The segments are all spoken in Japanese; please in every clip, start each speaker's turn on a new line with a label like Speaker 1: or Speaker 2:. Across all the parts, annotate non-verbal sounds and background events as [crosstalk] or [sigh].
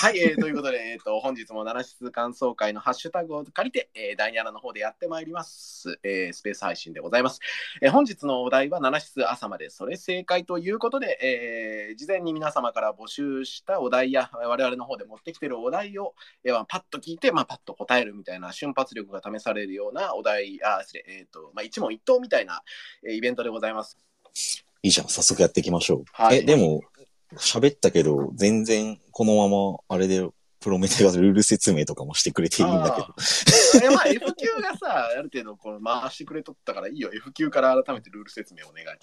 Speaker 1: はい、えーということで、えー、と本日も奈良室感想会のハッシュタグを借りて、えー、第7の方でやってまいります、えースペース配信でございます。えー本日のお題は奈良室朝までそれ正解ということで、えー事前に皆様から募集したお題や我々の方で持ってきてるお題を、えーまあパッと聞いて、まあ、パッと答えるみたいな瞬発力が試されるようなお題、あ失礼、えーとまあ、一問一答みたいな、えーイベントでございます。
Speaker 2: いいじゃん、早速やっていきましょう。
Speaker 1: はい
Speaker 2: え、でも、喋ったけど、全然このまま、あれで、プロメテがルール説明とかもしてくれていいんだけど。
Speaker 1: えまあ F 級がさ、ある程度この回してくれとったからいいよ。F 級から改めてルール説明お願い。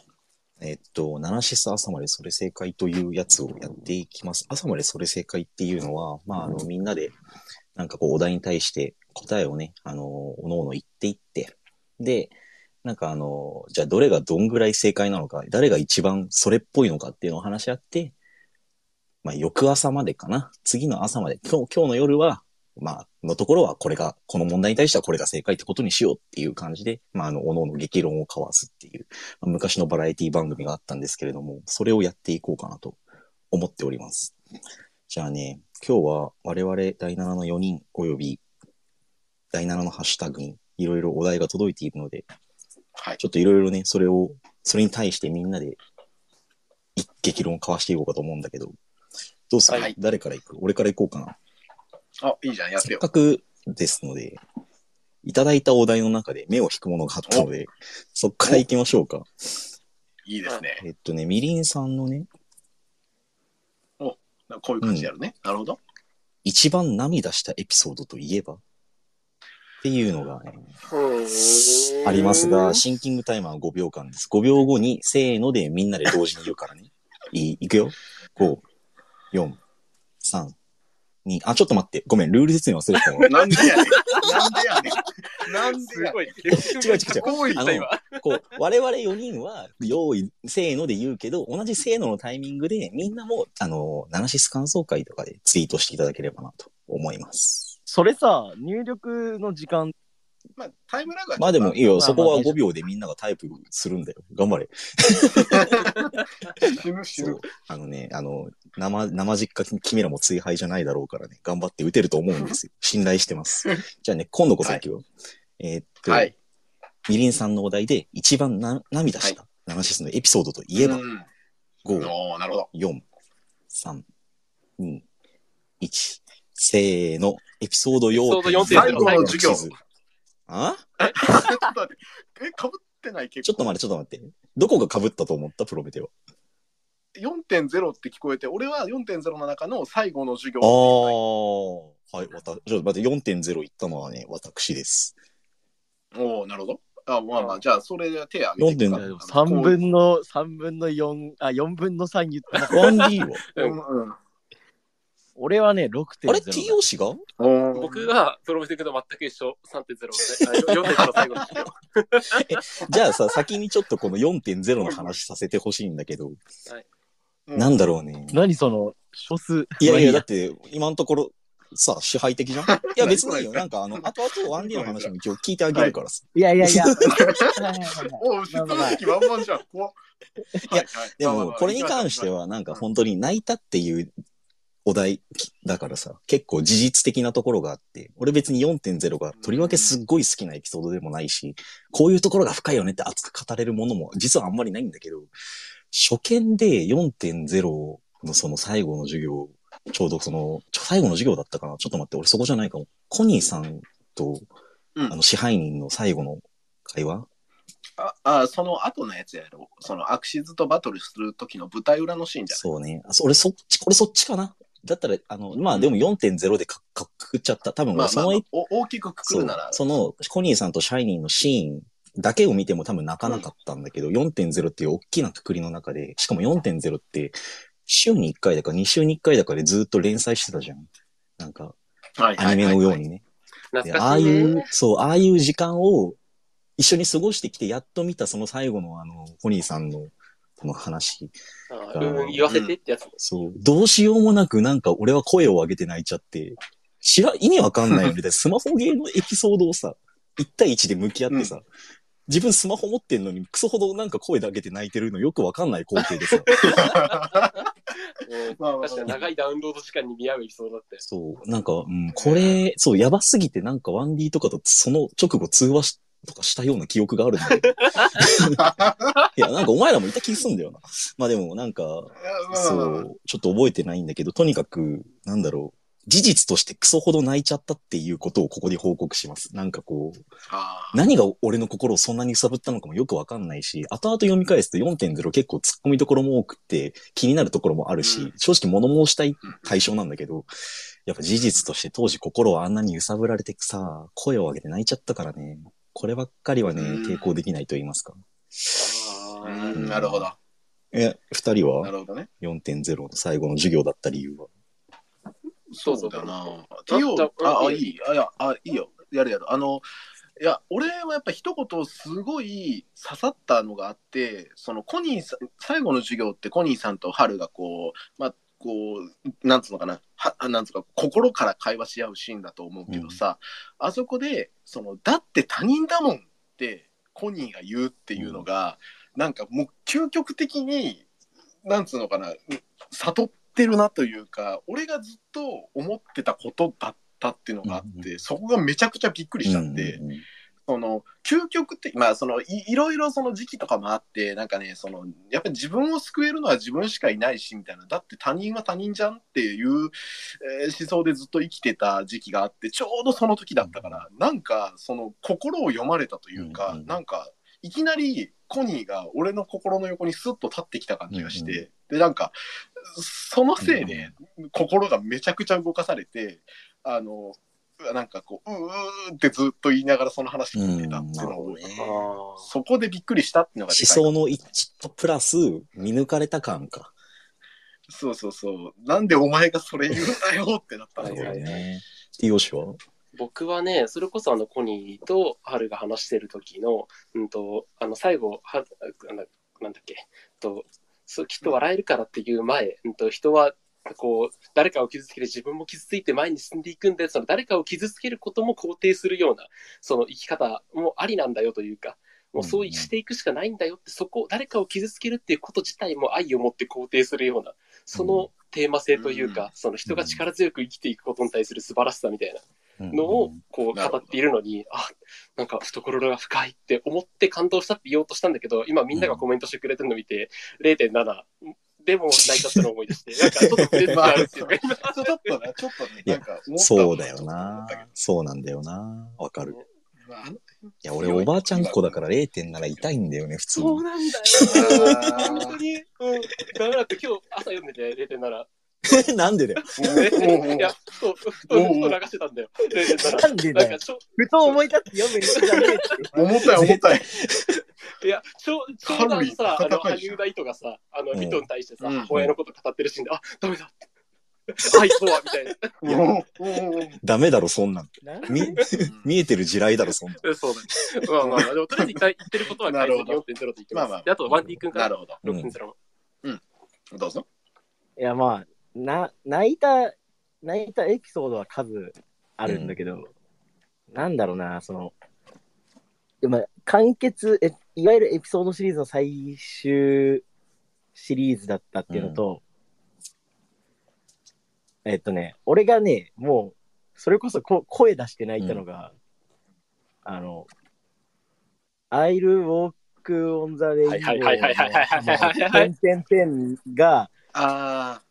Speaker 2: えっと、ナナシス朝までそれ正解というやつをやっていきます。朝までそれ正解っていうのは、まあ、あの、みんなで、なんかこう、お題に対して答えをね、あの、おのおの言っていって、で、なんかあの、じゃあどれがどんぐらい正解なのか、誰が一番それっぽいのかっていうのを話し合って、まあ、翌朝までかな。次の朝まで、今日、今日の夜は、まあ、のところはこれが、この問題に対してはこれが正解ってことにしようっていう感じで、まあ、あの、おのおの激論を交わすっていう、まあ昔のバラエティ番組があったんですけれども、それをやっていこうかなと思っております。じゃあね、今日は我々第7の4人及び第7のハッシュタグにいろいろお題が届いているので、
Speaker 1: はい。
Speaker 2: ちょっといろいろね、それを、それに対してみんなで一激論を交わしていこうかと思うんだけど、どうする、
Speaker 1: はい
Speaker 2: 誰から行く？俺から行こうかな。
Speaker 1: あ、いいじゃん、やってよ
Speaker 2: せっ。かくですので、いただいたお題の中で目を引くものがあったので、そっから行きましょうか。
Speaker 1: いいですね。
Speaker 2: えっとね、みりんさんのね、
Speaker 1: こういう感じでやるね。なるほど。
Speaker 2: 一番涙したエピソードといえば？っていうのがね、ありますが、シンキングタイマーは5秒間です。5秒後に、せーのでみんなで同時に言うからね。[laughs] いい、いくよ。5、4、3、2、あ、ちょっと待って。ごめん、ルール説明忘れてたわ。
Speaker 1: なんでやねん。なんでやねん。なんでやねん。
Speaker 3: すごい。
Speaker 2: 違う違う違うあの
Speaker 3: 今。
Speaker 2: こう、我々4人は、用意、せーので言うけど、同じせーののタイミングで、みんなも、あの、ナナシス感想会とかでツイートしていただければなと思います。
Speaker 4: それさ、入力の時間、
Speaker 1: まあ、タイムラグは
Speaker 2: まあでもいいよ、
Speaker 4: まあ
Speaker 2: そこは
Speaker 4: まあ大丈夫
Speaker 2: 5秒でみんながタイプするんだよ。頑張れ。[laughs]
Speaker 1: 死ぬ死ぬ
Speaker 2: そう。。あのね、あの、生、生実家君らも追敗じゃないだろうからね、頑張って打てると思うんですよ。[laughs] 信頼してます。じゃあね、今度こそ行くよ。えーっと、
Speaker 1: はい。
Speaker 2: みりんさんのお題で一番な涙した、ナナシスのエピソードといえば、
Speaker 1: うん
Speaker 2: 5、
Speaker 1: おーなるほど。
Speaker 2: 4、3、2、1、せーの、エピソード4。
Speaker 3: エピソード4.0
Speaker 1: 最後の授業。
Speaker 2: あ
Speaker 1: ちょっと待って。[laughs] え、かぶってない結構。
Speaker 2: ちょっと待って、ちょっと待って。どこが被ったと思った？プロメテは。
Speaker 1: 4.0って聞こえて、俺は4.0の中の最後の授業
Speaker 2: あ
Speaker 1: を
Speaker 2: あ、はい、わた、ちょっと待って、4.0言ったのはね、私です。
Speaker 1: おおなるほど。あ、まあまあ、じゃあ、それで手挙げていくか
Speaker 2: 4.0
Speaker 4: 3分の、三分の4、あ、4分の3言ったな。
Speaker 2: 1D は [laughs]
Speaker 1: うんうん
Speaker 4: 俺はね、6.0。
Speaker 2: あれ ?TO 氏が？
Speaker 3: 僕がプロメテクと全く一緒、3.0で、あ4.0の最後。[laughs]
Speaker 2: じゃあさ、先にちょっとこの4.0の話させてほしいんだけど、
Speaker 1: うん
Speaker 2: なんだろうね。
Speaker 4: 何その、少数。
Speaker 2: いやいや、だ
Speaker 4: まあ
Speaker 2: って、今のところ、さ、支配的じゃん？いや、別にいいよ。なんか、あの、後々 1D の話も一応聞いてあげるからさ。
Speaker 4: いやいやいや。は [laughs] いはいはい
Speaker 1: おう、質問的ワンマンじゃん。怖っ
Speaker 2: いや
Speaker 1: はいはい
Speaker 2: でも、これに関しては、なんか本当に泣いたっていうお題だからさ、結構事実的なところがあって、俺別に4.0がとりわけすっごい好きなエピソードでもないし、こういうところが深いよねって熱く語れるものも実はあんまりないんだけど、初見で4.0のその最後の授業、ちょうどその、最後の授業だったかな？ちょっと待って、俺そこじゃないかも。コニーさんと、
Speaker 1: うん
Speaker 2: あの支配人の最後の会話？
Speaker 1: ああ、その後のやつやろ。そのアクシズとバトルする時の舞台裏のシーンじゃ
Speaker 2: そうね。俺そっち、これそっちかな？だったら、あの、まあでも4.0でかかくくっちゃった。多分
Speaker 1: ん。まあまあ
Speaker 2: 俺その、
Speaker 1: まあお大きくくく
Speaker 2: そう
Speaker 1: るなら。
Speaker 2: その、コニーさんとシャイニーのシーンだけを見ても多分泣かなかったんだけど、4.0っていう大きなくくりの中で、しかも4.0って、週に1回だか2週に1回だかでずっと連載してたじゃん。なんか、
Speaker 1: はい
Speaker 2: アニメのようにね。ああい。う、そう、ああいう時間を一緒に過ごしてきて、やっと見たその最後のあの、コニーさんの、この話。
Speaker 3: あうん、言わせてってやつ。
Speaker 2: そう。どうしようもなくなんか俺は声を上げて泣いちゃって、知ら、意味わかんないよね。だってスマホゲーのエピソードをさ、1対1で向き合ってさ、自分スマホ持ってんのにクソほどなんか声だけで泣いてるのよくわかんない光景ですよ。
Speaker 3: う [laughs] ん
Speaker 1: まあまあ
Speaker 3: 確かに長いダウンロード時間に見合うエピソードだって。
Speaker 2: そう、なんか、うん、これ、そう、やばすぎてなんか 1D とかとその直後通話しとかしたような記憶があるんだけど。[laughs] いや、なんかお前らもいた気すんだよな。まあでもなんか、そう、ちょっと覚えてないんだけど、とにかく、なんだろう、事実としてクソほど泣いちゃったっていうことをここに報告します。なんかこう、何が俺の心をそんなに揺さぶったのかもよくわかんないし、後々読み返すと4.0結構突っ込みどころも多くって気になるところもあるし、
Speaker 1: うん
Speaker 2: 正直物申したい対象なんだけど、やっぱ事実として当時心はあんなに揺さぶられてさ、声を上げて泣いちゃったからね、こればっかりはね、
Speaker 1: うん
Speaker 2: 抵抗できないと言いますか。
Speaker 1: う
Speaker 3: あー
Speaker 1: んなるほど。
Speaker 2: え、二人
Speaker 1: な
Speaker 2: は
Speaker 1: るほどね。
Speaker 2: 4.0の最後の授業だった理由は？
Speaker 1: そうだな。
Speaker 3: じゃあ
Speaker 1: TO
Speaker 3: あ
Speaker 1: あ、いい。あ、いや、あ、いいよ。やるやる。あの、いや、俺はやっぱ一言すごい刺さったのがあって、そのコニーさん、最後の授業ってコニーさんとハルがこう、まあ、こう、なんつうのかな、はなんつうか、心から会話し合うシーンだと思うけどさ、あそこで、その、だって他人だもんって、コニーが言うっていうのが、なんかもう究極的に、なんつうのかな、悟ってるなというか、俺がずっと思ってたことだったっていうのがあって、
Speaker 2: うん
Speaker 1: そこがめちゃくちゃびっくりしちゃって、
Speaker 2: うんうん
Speaker 1: その究極的まあそのいいろいろその時期とかもあってなんかねそのやっぱり自分を救えるのは自分しかいないしみたいな。だって他人は他人じゃんっていう、えー思想でずっと生きてた時期があってちょうどその時だったから、なんかその心を読まれたというか、
Speaker 2: うんうん
Speaker 1: なんかいきなりコニーが俺の心の横にスッと立ってきた感じがして、
Speaker 2: うんう
Speaker 1: でなんかそのせいで心がめちゃくちゃ動かされてあのなんかこう、うーってずっと言いながらその話聞いてたっていうのを、
Speaker 2: うんなる
Speaker 3: あー。
Speaker 1: そこでびっくりしたっていうのがで
Speaker 2: 思想の一致とプラス見抜かれた感か。
Speaker 1: そうそうそう。なんでお前がそれ言うんだよってなったんだよ
Speaker 2: ね。ティオシは？
Speaker 3: 僕はね、それこそあのコニーとハルが話してる時の、うんと、あの最後、はなんだなんだっけ、とそうきっと笑えるからっていう前、うんと、人はこう誰かを傷つけて自分も傷ついて前に進んでいくんで、その誰かを傷つけることも肯定するようなその生き方もありなんだよというか、もうそうしていくしかないんだよって、そこ、誰かを傷つけるっていうこと自体も愛を持って肯定するような、そのテーマ性というか、
Speaker 1: うん。
Speaker 3: その人が力強く生きていくことに対する素晴らしさみたいな。の
Speaker 2: の
Speaker 3: をこう語っているのに、あなんか懐が深いって思って感動したって言おうとしたんだけど、今みんながコメントしてくれてるのを見て、0.7でも泣いちゃったのを思い出して、[laughs] なんかちょっとあるっていうか、今
Speaker 1: ちょっとね、ちょっとね、なんか
Speaker 2: そうだよな。そうなんだよな。わかる。いや、俺おばあちゃん子だから0.7痛いんだよね、普通に。
Speaker 3: そうなんだ
Speaker 1: あ
Speaker 3: よ。
Speaker 1: ー [laughs]
Speaker 3: 本当に、うん、ダメだって今日朝読んでて0.7。[laughs]
Speaker 2: なんでだよ。
Speaker 3: いや、ふと、ふと、ふと流してたんだよ。0.7。
Speaker 4: なんでだよ
Speaker 3: なんか。ちょ、
Speaker 4: ふと思い立って読むにしかねえって。
Speaker 1: 重たい重たい。
Speaker 3: いや、ちょちょうどさ、あの、羽生田糸がさ、あの、
Speaker 2: うん
Speaker 3: リトに対してさ、
Speaker 1: うん
Speaker 3: 母親のこと語ってるシーンで、あ、ダメだって。愛とは、みたいな。[laughs]
Speaker 2: ダメだろ、そんなん。見、見えてる地雷だろ、そんなん。
Speaker 3: えそうだね。まあまあまあ、でもとりあえず一回言ってることは改善4.0って言ってます。
Speaker 1: まあまあ
Speaker 3: であと、ワンディ君から
Speaker 1: なるほど。
Speaker 3: 6.0の。
Speaker 1: どうぞ。
Speaker 4: いや、まあ、な、泣いた、泣いたエピソードは数あるんだけど、なんだろうな、その、でも完結え、いわゆるエピソードシリーズの最終シリーズだったっていうのと、えっとね、俺がね、もう、それこそこ声出して泣いたのが、あの、I'll Walk on the
Speaker 3: Rainbow の、てん
Speaker 4: てんてんが、
Speaker 1: あ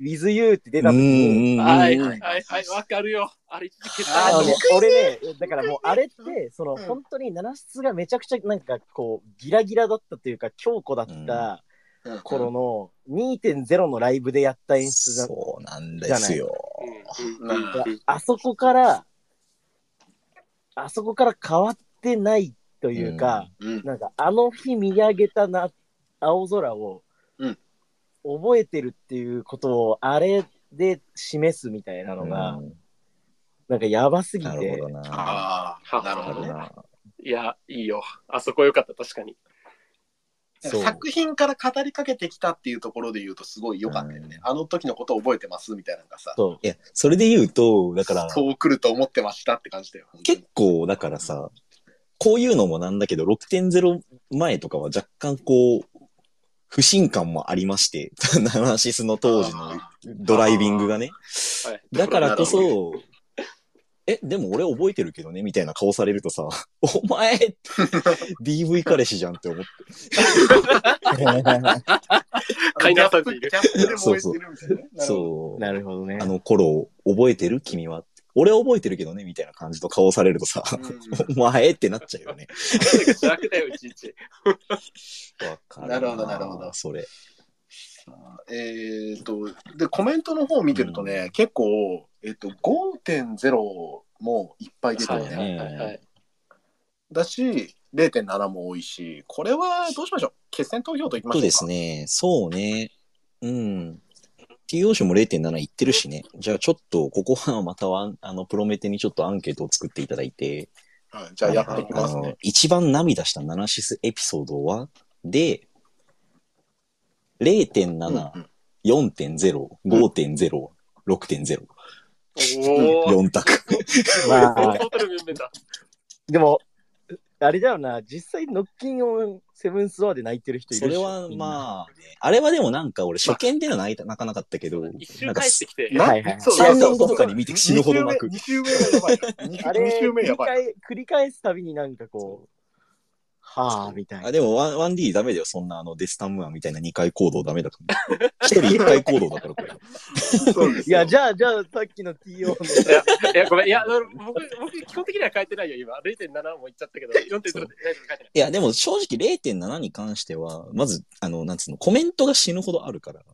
Speaker 4: with you って出た時
Speaker 2: うん
Speaker 4: に、
Speaker 2: うん
Speaker 3: はい
Speaker 2: うん
Speaker 3: はいはいはい、わかるよ。あれ、一時決
Speaker 1: あ
Speaker 4: ね、俺ね、だからもうあれって、その
Speaker 1: うん
Speaker 4: 本当に七室がめちゃくちゃなんかこう、ギラギラだったというか、強固だった
Speaker 1: あ。
Speaker 4: 頃の2.0のライブでやった演出じゃん。
Speaker 2: そうなんですよ。
Speaker 4: あそこから、あそこから変わってないというか、
Speaker 1: うん。
Speaker 4: なんかあの日見上げたな青空を
Speaker 1: うん
Speaker 4: 覚えてるっていうことをあれで示すみたいなのが、
Speaker 2: うん
Speaker 4: なんかやばすぎて
Speaker 2: なるほ、どな。
Speaker 1: ああ、なるほどね。
Speaker 3: いや、いいよ。あそこよかった、確かに。
Speaker 1: 作品から語りかけてきたっていうところで言うとすごい良かったよね。あの時のことを覚えてますみたいなのがさ、
Speaker 4: そう。
Speaker 2: いや、それで言うと、だから、
Speaker 1: そう来ると思ってましたって感じだよ。
Speaker 2: 結構、だからさ、こういうのもなんだけど、6.0前とかは若干こう、不信感もありまして、[laughs] ナナシスの当時のドライビングがね。
Speaker 3: はい。
Speaker 2: だからこそ、え、でも俺覚えてるけどね、みたいな顔されるとさ、お前、[laughs] DV 彼氏じゃんって思って。[laughs]
Speaker 3: 飼いなさいる
Speaker 1: ギャップギャップで燃えてるみたいなね。う。
Speaker 2: そう。
Speaker 4: なるほどね
Speaker 2: あ。の頃を覚えてる？君は。俺は覚えてるけどね、みたいな感じと顔されるとさ、
Speaker 1: うん
Speaker 2: お前ってなっちゃうよね。
Speaker 3: 邪悪だよ、いちいち。
Speaker 2: わか
Speaker 1: なるほどなるほど
Speaker 2: それ。
Speaker 1: えっ、と、で、コメントの方を見てるとね、結構、えっ、と、5.0もいっぱい出てるね。
Speaker 2: はいはい。
Speaker 1: だし、0.7も多いし、これはどうしましょう決選投票といきましょか。
Speaker 2: そううですね。そうね。うん。TO も0.7いってるしね。じゃあちょっと、ここはまたは、あの、プロメテにちょっとアンケートを作っていただいて、
Speaker 1: はい、じゃあやっていきますね。
Speaker 2: 一番涙したナナシスエピソードはで、0.7、
Speaker 1: うんうん
Speaker 2: 4.0、5.0、6.0。
Speaker 3: おー。
Speaker 2: 4択。
Speaker 4: まあ。[laughs] でも、あれだよな、実際、ノッキンオンセブンスワーで泣いてる人いる
Speaker 2: それは、まあ、ね、あれはでもなんか俺初見では泣いた泣かなかったけど、
Speaker 3: 一周
Speaker 2: なんか
Speaker 3: 帰ってきて、
Speaker 1: な
Speaker 4: はいはい
Speaker 1: そう
Speaker 2: 3年後とかに見て死ぬほど泣く
Speaker 1: 2。週目がやばいな。
Speaker 4: あれ
Speaker 1: 2週目やばい。
Speaker 4: 返繰り返すたびになんかこう、はぁ、みたいな。
Speaker 2: あ、でも 1D ダメだよ。そんなあのデスタムーアみたいな2回行動ダメだから。[laughs] 一人1回行動だからこれ。
Speaker 1: そうです
Speaker 4: いや、じ
Speaker 1: ゃ
Speaker 4: ゃあ、じゃあ、さっきの TO の、
Speaker 3: いや、いや、ごめん。いや、僕、僕、基本的には変えてないよ、今。0.7も言っちゃったけど、4.0で書いてない。
Speaker 2: いや、でも正直0.7に関しては、まず、あの、なんつうの、コメントが死ぬほどあるから。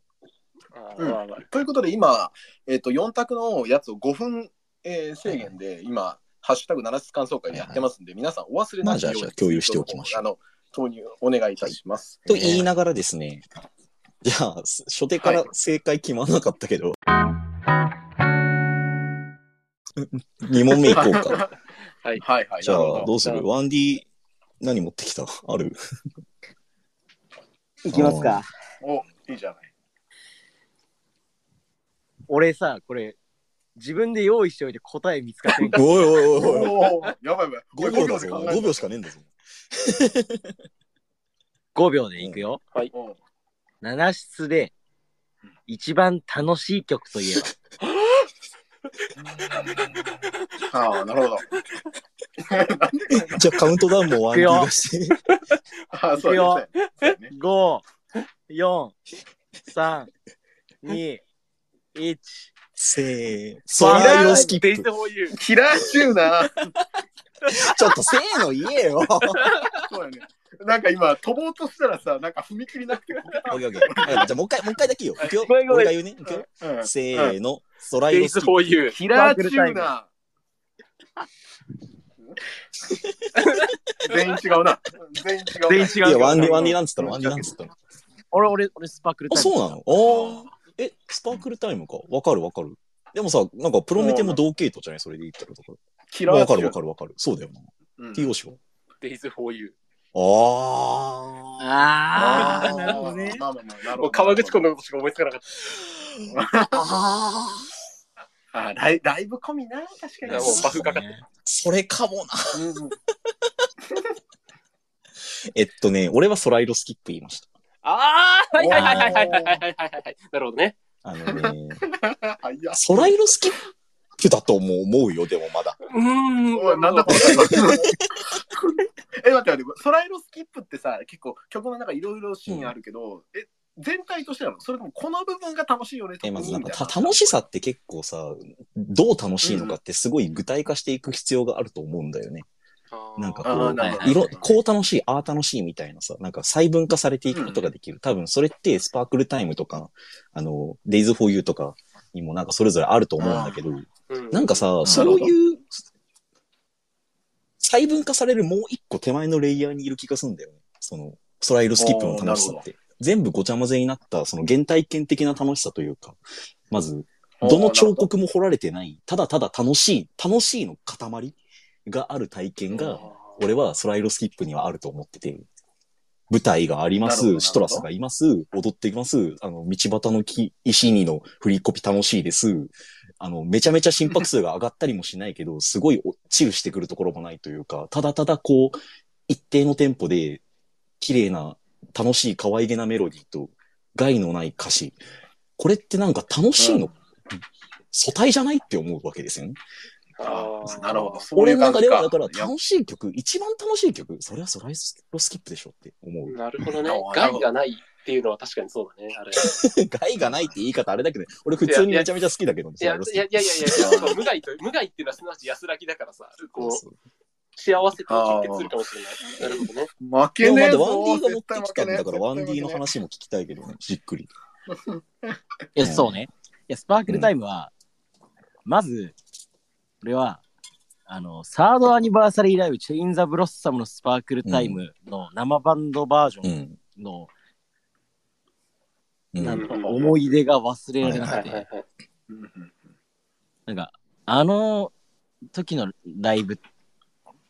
Speaker 1: ということで今、えっと4択のやつを5分、えー制限で今、ハッシュタグ七室感想会でやってますんで、皆さんお忘れ
Speaker 2: まあじゃあじゃあ共有しておきましょう
Speaker 1: あの投入お願いいたします。
Speaker 2: と言いながらですね、じゃあ、初手から正解決まんなかったけど、2問目いこうか。[laughs]
Speaker 3: はい。
Speaker 1: はいはい。
Speaker 2: じゃあ
Speaker 1: なるほ、
Speaker 2: どうする ?1D 何持ってきた？ある？[laughs]
Speaker 4: いきますか。
Speaker 1: おいいじゃない。
Speaker 4: 俺さ、これ、自分で用意しておいて答え見つかってんか [laughs]
Speaker 2: おいおいおいおい。
Speaker 1: やばいやばい。
Speaker 2: 5秒だぞ。5秒しかねえんだぞ。
Speaker 4: 5秒でいくよ。
Speaker 1: うん
Speaker 4: 7室で一番楽しい曲といえば。
Speaker 1: ああ、なるほど。
Speaker 2: じゃあカウントダウンも 1D 出して。
Speaker 1: ああ、そうですね。
Speaker 4: 5、4、3、2、1。
Speaker 2: せー。ソライロスキップ。
Speaker 1: キラーチューナー。
Speaker 2: ちょっとせーの言えよ。
Speaker 1: そうやね。なんか今、飛ぼうとしたらさ、なんか踏み切りなくて
Speaker 2: オッケーオッケーじゃあもう一回、もう一回だけよ。いくよ。俺が言うね。いくよ。
Speaker 1: うん
Speaker 2: せーの。ソライ
Speaker 3: デイズ
Speaker 2: ロスキップ。
Speaker 1: キラーチューナー。[laughs] 全員違うな。全員違うな。
Speaker 4: 全員違う
Speaker 2: いや、ワンディ、ワンディなんつったの？ワンディなんつったの？
Speaker 4: 俺、俺、俺、スパークル
Speaker 2: あ、
Speaker 4: タイム。
Speaker 2: そうなの？ああ。え、スパークルタイムか？わかるわかる。でもさ、なんかプロメテも同系統じゃない？それで言ったらとか。
Speaker 1: キラー。
Speaker 2: わかるわかるわかる。そうだよな。
Speaker 1: うん
Speaker 2: TO しは？
Speaker 3: デイズフォーユー。
Speaker 2: あ
Speaker 4: あー、
Speaker 1: あー
Speaker 4: なるほどね。
Speaker 1: まあまあまあ、なるほ
Speaker 3: も
Speaker 1: ど
Speaker 3: う川口湖のことしか思いつかなかった。
Speaker 2: あ。あ
Speaker 1: あライライブ込みな、確かに。
Speaker 3: もうバフかかって
Speaker 2: それかもな。
Speaker 1: うん [laughs]
Speaker 2: えっとね、俺はソライロスキップ言いました。
Speaker 3: ああはいはいはいはいはいはいはいはいはい。なるほどね。
Speaker 2: あのね、
Speaker 1: あいや。
Speaker 2: ソライロスキップだとも思うよ、でもまだ。
Speaker 3: うーん。
Speaker 1: なんだこれ？え、待って待って、ソライロスキップってさ、結構曲の中いろいろシーンあるけど、え、全体としてなのそれともこの部分が楽しいよね
Speaker 2: え、まずなんかた楽しさって結構さ、どう楽しいのかってすごい具体化していく必要があると思うんだよね。なんかこう
Speaker 1: あーなるほど
Speaker 2: いろ、こう楽しい、ああ楽しいみたいなさ、なんか細分化されていくことができる。多分それってスパークルタイムとか、あの、デイズフォーユーとかにもなんかそれぞれあると思うんだけど、
Speaker 3: うん
Speaker 2: なんかさ、そういう、細分化されるもう一個手前のレイヤーにいる気がするんだよね。その、ソライルスキップの楽しさって。全部ごちゃ混ぜになった、その原体験的な楽しさというか、まず、どの彫刻も彫られてない、ただただ楽しい、楽しいの塊がある体験が、俺はソライロスキップにはあると思ってて、舞台があります、シトラスがいます、踊っていきます、あの、道端の木石にの振りコピ楽しいです、あの、めちゃめちゃ心拍数が上がったりもしないけど、すごい落ちるしてくるところもないというか、ただただこう、一定のテンポで、綺麗な、楽しい可愛げなメロディーと、害のない歌詞。これってなんか楽しいの、素体じゃないって思うわけですよね。
Speaker 3: あー
Speaker 1: なるほど。そうい
Speaker 2: 俺の中では。だから楽しい曲、一番楽しい曲、それはソライスロスキップでしょって思う。
Speaker 3: なるほどね害がないっていうのは確かにそうだね、あれ。[laughs]
Speaker 2: 害がないって言い方あれだけど、俺普通にめちゃめちゃ好きだけどね、
Speaker 3: いや、いやいやいやいや、[laughs] そう無害と、無害っていうのはすなわち安らぎだからさ、こう、幸せと直結するかもしれない。なるほどね。
Speaker 1: 負け
Speaker 2: でもま
Speaker 1: ねえぞ
Speaker 2: だワンディが持ってきたんだから、ワンディの話も聞きたいけどね、じっくり。
Speaker 4: いや、そうね。いや、スパークルタイムは、まず、これは、あの、サードアニバーサリーライブ、チェイン・ザ・ブロッサムのスパークルタイムの生バンドバージョン
Speaker 2: うん。
Speaker 4: の、
Speaker 2: うん。
Speaker 4: なんか思い出が忘れられなくて、なんか、あの時のライブっ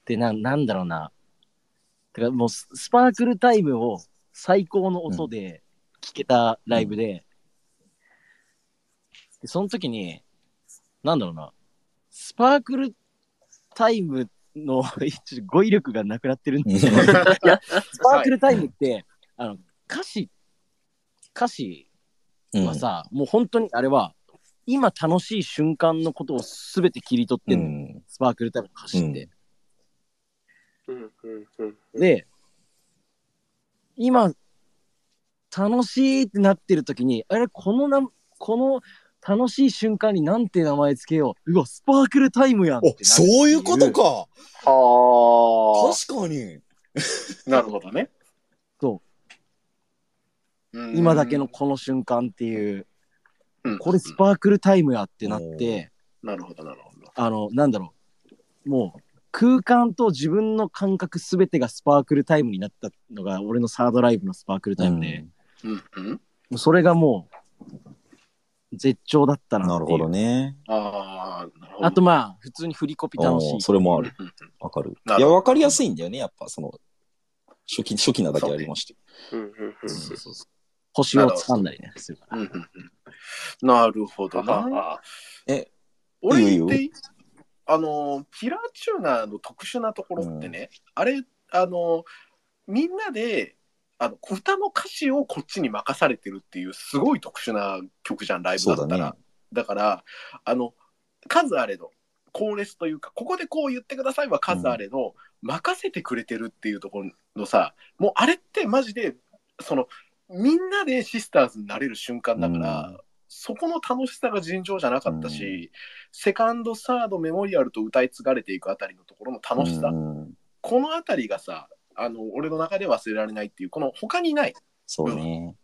Speaker 4: てな、なんだろうな。てか、もうス、スパークルタイムを最高の音で聴けたライブで、でその時に、なんだろうな。スパークルタイムの語彙力がなくなってるんです。けど、いや、スパークルタイムって、あの、歌詞、歌詞はさ、もう本当にあれは、今楽しい瞬間のことをすべて切り取って
Speaker 2: うん
Speaker 4: の、
Speaker 2: ん。
Speaker 4: スパークルタイムの歌詞って。
Speaker 3: うん。うん。うん。うん。
Speaker 4: で、今、楽しいってなってる時に、あれ、このな、この楽しい瞬間になんて名前つけよう。うわ、スパークルタイムやん
Speaker 2: お、そういうことか。
Speaker 3: は
Speaker 2: 確かに。
Speaker 1: なるほどね。
Speaker 4: そ
Speaker 1: う。ん。
Speaker 4: 今だけのこの瞬間っていう、
Speaker 1: うん。
Speaker 4: これスパークルタイムやってなって、
Speaker 1: なるほど、なるほど。
Speaker 4: あの、なんだろう。もう、空間と自分の感覚すべてがスパークルタイムになったのが、俺のサードライブのスパークルタイムで、
Speaker 1: うん。うん。
Speaker 4: もうそれがもう、絶頂だったな
Speaker 2: なるほど
Speaker 4: ね。
Speaker 2: ね。
Speaker 1: ああ、なるほど。
Speaker 4: あとまあ、普通に振りコピ楽しい。
Speaker 2: それもある。
Speaker 1: うんうん
Speaker 2: わかる。いや、わかりやすいんだよね、やっぱ、その、初期、初期なだけありまして。
Speaker 3: うんうんうん
Speaker 4: そうそうそう星を掴んだりね、するから。
Speaker 1: うんうんうんなるほどな。
Speaker 3: あ
Speaker 2: え、
Speaker 1: 俺言っていい？あの、キラーチューナーの特殊なところってね、あれ、あの、みんなで、あの、歌の歌詞をこっちに任されてるっていう、すごい特殊な曲じゃん、ライブ
Speaker 2: だ
Speaker 1: だったら。
Speaker 2: ね。
Speaker 1: だから、あの、数あれど、コーレスというか、ここでこう言ってくださいは数あれど、任せてくれてるっていうところのさ、もうあれってマジで、その、みんなでシスターズになれる瞬間だから、
Speaker 2: うん
Speaker 1: そこの楽しさが尋常じゃなかったし、セカンド、サード、メモリアルと歌い継がれていくあたりのところの楽しさ、
Speaker 2: うん
Speaker 1: このあたりがさ、あの、俺の中で忘れられないっていう、この他にない、
Speaker 2: そうね。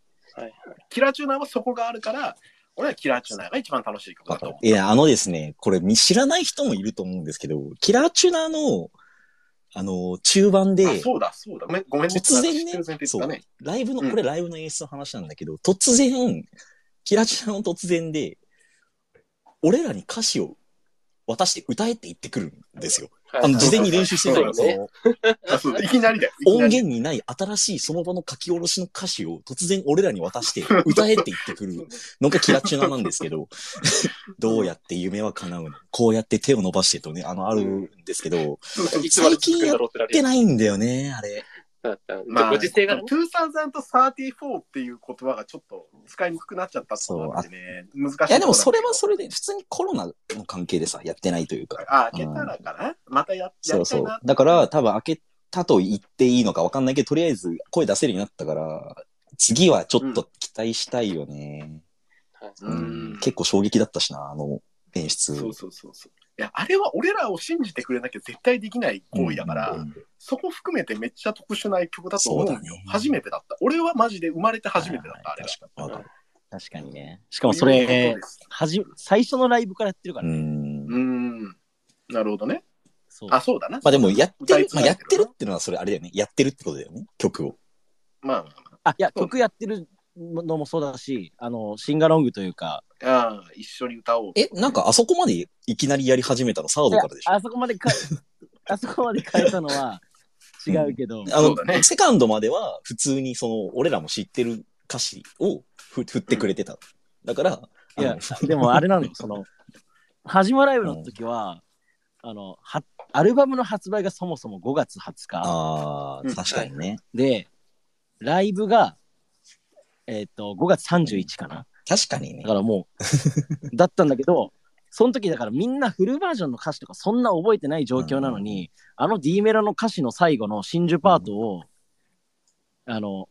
Speaker 1: キラーチューナーはそこがあるから、俺はキラーチューナーが一番楽しい曲だと思う。
Speaker 2: いや、あのですね、これ見知らない人もいると思うんですけど、キラーチュナーの、あの、中盤で、
Speaker 1: あそうだ、そうだ。ごめんごめんね。
Speaker 2: 突然ね
Speaker 1: 知ってる前提、
Speaker 2: そうライブの、
Speaker 1: うん
Speaker 2: これライブの演出の話なんだけど、突然、キラチュナの突然で、俺らに歌詞を渡して歌えって言ってくるんですよ。あの、事前に練習してるから、
Speaker 3: そね
Speaker 2: そうの、
Speaker 1: あそういきなりだよ。
Speaker 2: 音源にない新しいその場の書き下ろしの歌詞を突然俺らに渡して [laughs] 歌えって言ってくるのがキラチュナなんですけど、[laughs] どうやって夢は叶うの？こうやって手を伸ばしてとね、あの、あるんですけど、
Speaker 3: いつまで続くんだろうってなる
Speaker 2: やってないんだよね、あれ。
Speaker 3: だったら
Speaker 1: まあ、
Speaker 3: ご時世がね。
Speaker 1: 2034っていう言葉がちょっと使いにくくなっちゃったってことなんでね、難しい。
Speaker 2: いや、でもそれはそれで、普通にコロナの関係でさ、やってないというか。
Speaker 1: あ、開けたらかな、またやや
Speaker 2: そうそう。だから、多分開けたと言っていいのか分かんないけど、とりあえず声出せるようになったから、次はちょっと期待したいよね。
Speaker 3: はい
Speaker 1: うん
Speaker 2: うん結構衝撃だったしな、あの演出。
Speaker 1: そうそうそうそう。いや、あれは俺らを信じてくれなきゃ絶対できない行為だから、
Speaker 2: うん
Speaker 1: そこ含めてめっちゃ特殊な曲だと思うよ。
Speaker 2: ね
Speaker 1: 初めてだった。俺はマジで生まれて初めてだった、あれが。
Speaker 2: 確か
Speaker 4: 確かにね。しかもそれはじ、最初のライブからやってるから
Speaker 2: う
Speaker 4: ね。
Speaker 2: ん。
Speaker 1: うーん。なるほどね。あ、そうだな。
Speaker 2: まあでも、やってる、まあやってるっていうのはそれあれだよね。やってるってことだよね。曲を。
Speaker 1: まあまあま
Speaker 4: あ、いや、曲やってるのもそうだし、あの、シンガロングというか、
Speaker 1: あ。ああ、一緒に歌おう。
Speaker 2: え、なんかあそこまでいきなりやり始めたのサードからでしょ？
Speaker 4: あそこまでか、[laughs] あそこまで変えたのは違うけど、
Speaker 2: あの、
Speaker 1: そうだね
Speaker 2: セカンドまでは普通にその、俺らも知ってる歌詞をふ振ってくれてた。だから、
Speaker 4: いや
Speaker 2: あの、
Speaker 4: でもあれなのよ、[laughs] その、はじまライブの時は、あの、は、アルバムの発売がそもそも5月20日
Speaker 2: ああ、
Speaker 1: うん
Speaker 2: 確かにね。
Speaker 4: で、ライブが、えっ、と、5月31かな。
Speaker 2: 確かにね。
Speaker 4: だ。からもう、[laughs] だったんだけど、その時だからみんなフルバージョンの歌詞とかそんな覚えてない状況なのに、あの D メロの歌詞の最後の真珠パートを、あの、